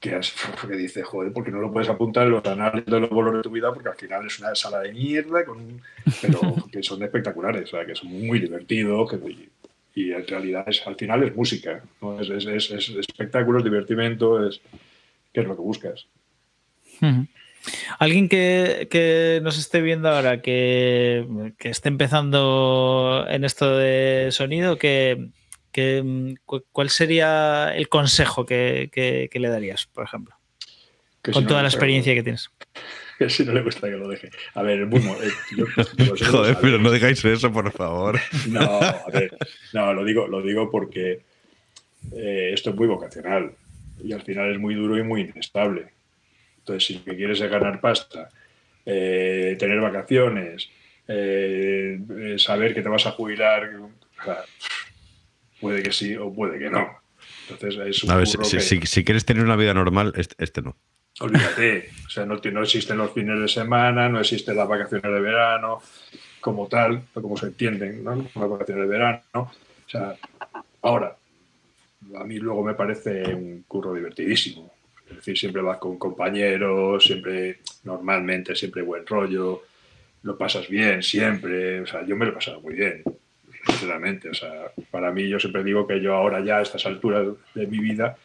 Que, has- que dices, joder, porque no lo puedes apuntar en los anales de los bolos de tu vida, porque al final es una sala de mierda, con pero que son espectaculares, o sea, que son muy divertidos, que y en realidad es, al final es música, ¿no? es, es, es, es espectáculo, es divertimento, es, ¿qué es lo que buscas? Alguien que, que, nos esté viendo ahora, que, que, esté empezando en esto de sonido, que, ¿cuál sería el consejo que, le darías, por ejemplo? Con si toda no la experiencia que tienes. Que si no le gusta que lo deje. A ver, bueno, eh, yo, yo Joder, pero no digáis eso, por favor. No, a ver, no, lo digo, lo digo porque eh, esto es muy vocacional y al final es muy duro y muy inestable. Entonces, si lo que quieres es ganar pasta, eh, tener vacaciones, eh, saber que te vas a jubilar, o sea, puede que sí o puede que no. Entonces, es un a ver, si, que... si, si, quieres tener una vida normal, este, este no. Olvídate, o sea, no, no, existen los fines de semana, no existen las vacaciones de verano, como tal, como se entienden, ¿no? Las vacaciones de verano. O sea, ahora, a mí luego me parece un curro divertidísimo. Es decir, siempre vas con compañeros, siempre, normalmente, siempre buen rollo, lo pasas bien, siempre. O sea, yo me lo he pasado muy bien, sinceramente. O sea, para mí, yo siempre digo que yo ahora ya a estas alturas de mi vida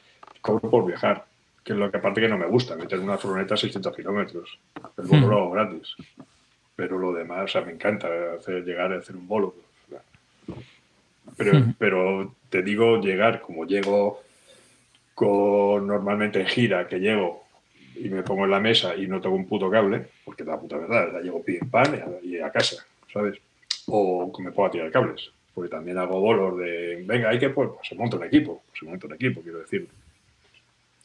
cobro por viajar, que es lo que aparte que no me gusta, meter una furgoneta a 600 kilómetros. El bolo lo hago gratis. Pero lo demás, o sea, me encanta hacer, llegar a hacer un bolo. Pero, pero te digo llegar como llego con normalmente en gira, que llego y me pongo en la mesa y no tengo un puto cable, porque la puta verdad, la llego pim pam y a, a casa, ¿sabes? O que me puedo tirar cables, porque también hago bolos de, venga, hay que, pues, se monta un equipo, se monta un equipo, quiero decir.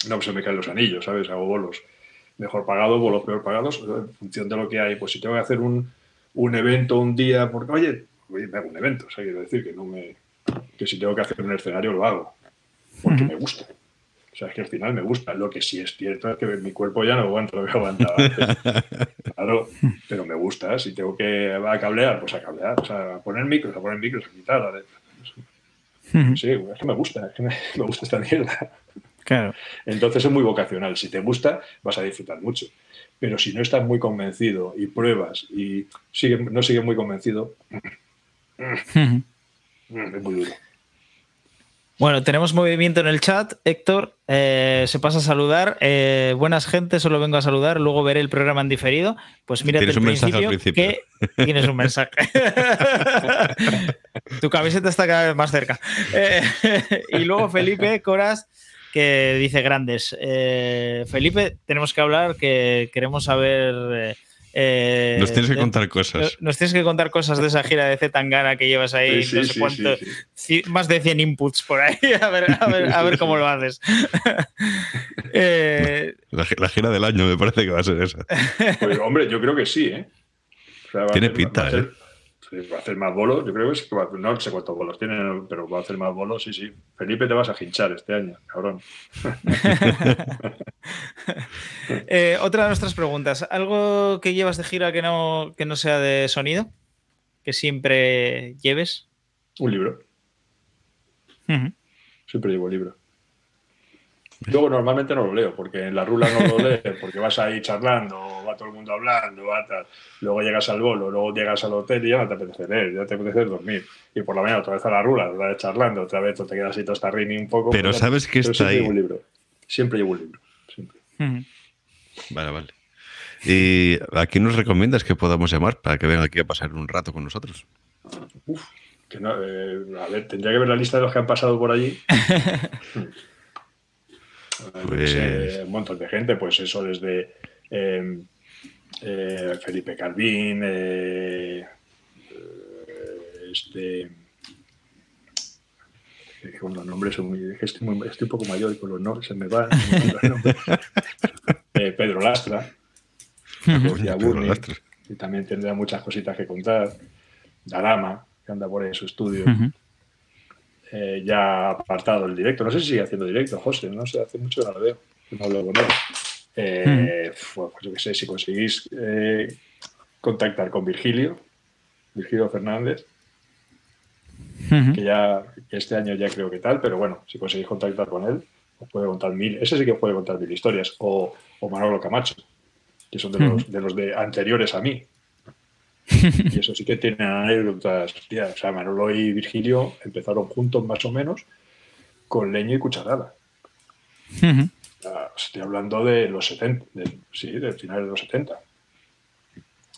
No se me caen los anillos, ¿sabes? Hago bolos mejor pagados, bolos peor pagados, en función de lo que hay. Pues si tengo que hacer un, un evento un día, porque, oye, me hago un evento, o sea, quiero decir que no me, que si tengo que hacer un escenario lo hago, porque uh -huh. me gusta. O sea, es que al final me gusta. Lo que sí es cierto es que mi cuerpo ya no aguanta lo que aguantaba antes. Claro, pero me gusta. Si tengo que a cablear, pues a cablear. O sea, a poner micros, a poner micros, a quitar. A... Sí, es que me gusta, es que me, me gusta esta mierda. Claro. Entonces es muy vocacional. Si te gusta, vas a disfrutar mucho. Pero si no estás muy convencido y pruebas y sigue, no sigues muy convencido, es muy duro. Bueno, tenemos movimiento en el chat. Héctor eh, se pasa a saludar. Eh, buenas gente, solo vengo a saludar. Luego veré el programa en diferido. Pues mira, tienes un mensaje al principio. Que tienes un mensaje. tu camiseta está cada vez más cerca. Eh, y luego Felipe Coras que dice grandes. Felipe, tenemos que hablar, que queremos saber. Eh, nos tienes que contar cosas. Nos tienes que contar cosas de esa gira de Zetangana que llevas ahí, Sí, no sí, sé sí, cuánto, sí, más de 100 inputs por ahí. A ver, a ver, a ver cómo lo haces. Eh, La, gi- la gira del año me parece que va a ser esa. Pues, hombre, yo creo que sí, ¿eh? O sea, va a Tiene pinta, ¿eh? Va a hacer más bolos, yo creo que sí que va no sé cuántos bolos tiene, pero va a hacer más bolos, sí, sí. Felipe, te vas a hinchar este año, cabrón. eh, otra de nuestras preguntas. ¿Algo que llevas de gira que no, que no sea de sonido? Que siempre lleves. Un libro, Ujú. siempre llevo libro. Luego normalmente no lo leo, porque en la rula no lo lees, porque vas ahí charlando, va todo el mundo hablando, va tal. luego llegas al bolo, luego llegas al hotel y ya no te apetece leer, ya te apetece dormir. Y por la mañana otra vez a la rula, otra vez charlando, otra vez te quedas así tostarrini un poco. Pero sabes que pero está siempre ahí. llevo un libro. Siempre llevo un libro. Siempre. Vale, vale. ¿Y a quién nos recomiendas que podamos llamar para que venga aquí a pasar un rato con nosotros? Que no, eh, a ver, tendría que ver la lista de los que han pasado por allí. Eh, sé, Pues- un montón de gente, pues eso desde eh, eh, Felipe Calvín, eh, eh, este. eh, Con los nombres muy, estoy, muy- estoy un poco mayor y con los nombres se me van. Eh, Pedro Lastra, Pedro Burni, Lastra. y también tendrá muchas cositas que contar. Darama, que anda por ahí en su estudio. Eh, ya apartado el directo. No sé si sigue haciendo directo, José, no sé, hace mucho que no lo veo, no hablo con él. Eh, pues yo qué sé, si conseguís eh, contactar con Virgilio, Virgilio Fernández, que ya que este año ya creo que tal, pero bueno, si conseguís contactar con él, os puede contar mil, ese sí que os puede contar mil historias, o, o Manolo Camacho, que son de los, de los de anteriores a mí. Y eso sí que tienen anécdotas. O sea, Manolo y Virgilio empezaron juntos más o menos con leño y cucharada. Estoy hablando de los 70, sí, del final de los 70.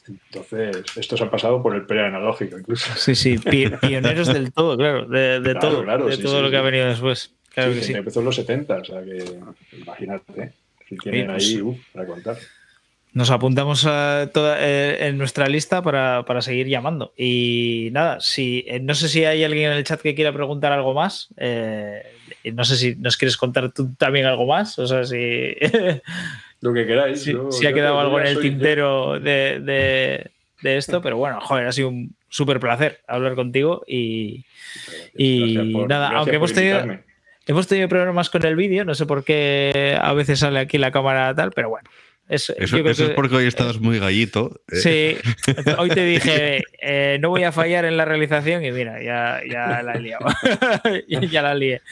Entonces, estos han pasado por el preanalógico incluso. Sí, sí, pioneros del todo, claro, de, todo, de todo lo que ha venido después. Claro que sí. Empezó en los 70, o sea que imagínate, si tienen pues ahí uh, para contar. Nos apuntamos a toda, eh, en nuestra lista para, para, seguir llamando. Y nada, si eh, no sé si hay alguien en el chat que quiera preguntar algo más. Eh, no sé si nos quieres contar tú también algo más. O sea, si. Lo que queráis. Si, ha quedado algo en el tintero de, de, esto, pero bueno, joder, ha sido un súper placer hablar contigo y, y nada, aunque hemos tenido, hemos tenido problemas con el vídeo, no sé por qué a veces sale aquí la cámara tal, pero bueno, eso, es porque hoy estás muy gallito. ¿eh? Sí, hoy te dije, eh, no voy a fallar en la realización y mira, ya, ya la he liado. ya la lié.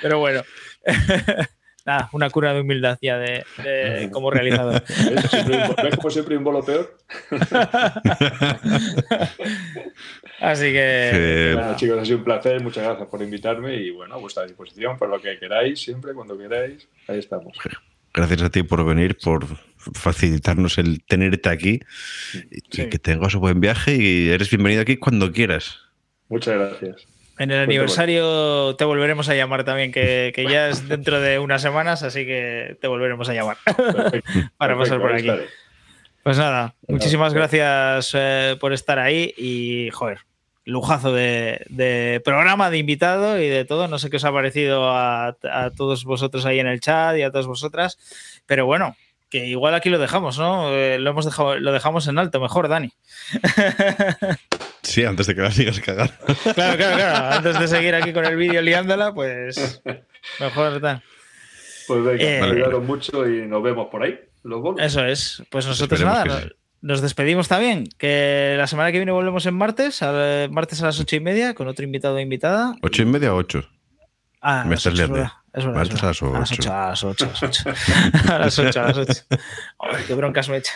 Pero bueno, nada, una cura de humildad ya de, como realizador. ¿Ves como siempre un bolo peor? Así que. Bueno, chicos, ha sido un placer. Muchas gracias por invitarme y bueno, a vuestra disposición por lo que queráis, siempre, cuando queráis. Ahí estamos. Gracias a ti por venir, por facilitarnos el tenerte aquí. Y que tengas un buen viaje y eres bienvenido aquí cuando quieras. Muchas gracias. En el aniversario te volveremos a llamar también, que, ya es dentro de unas semanas, así que te volveremos a llamar para pasar por aquí. Pues nada, muchísimas gracias eh, por estar ahí y, joder, lujazo de, programa, de invitado y de todo. No sé qué os ha parecido a, a, todos vosotros ahí en el chat y a todas vosotras, pero bueno, que igual aquí lo dejamos, ¿no? Eh, lo hemos dejado, lo dejamos en alto, mejor, Dani. Sí, antes de que la sigas cagando. Claro, claro, claro. Antes de seguir aquí con el vídeo liándola, pues mejor tal. Pues venga, eh, mucho y nos vemos por ahí. Eso es. Pues nosotros nada, nos despedimos también. Que la semana que viene volvemos en martes, martes a las ocho y media, con otro invitado o invitada. ¿Ocho y media o ocho? Ah, Me estás liando. Es verdad, a las 8. A las 8, a las 8, a las 8. a las 8, qué broncas me echa.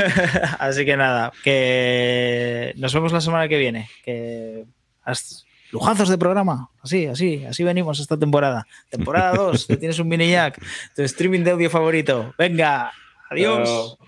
Así que nada, que nos vemos la semana que viene. Que lujazos de programa. Así, así, así venimos esta temporada. Temporada 2, que tienes un mini jack, tu streaming de audio favorito. Venga, adiós.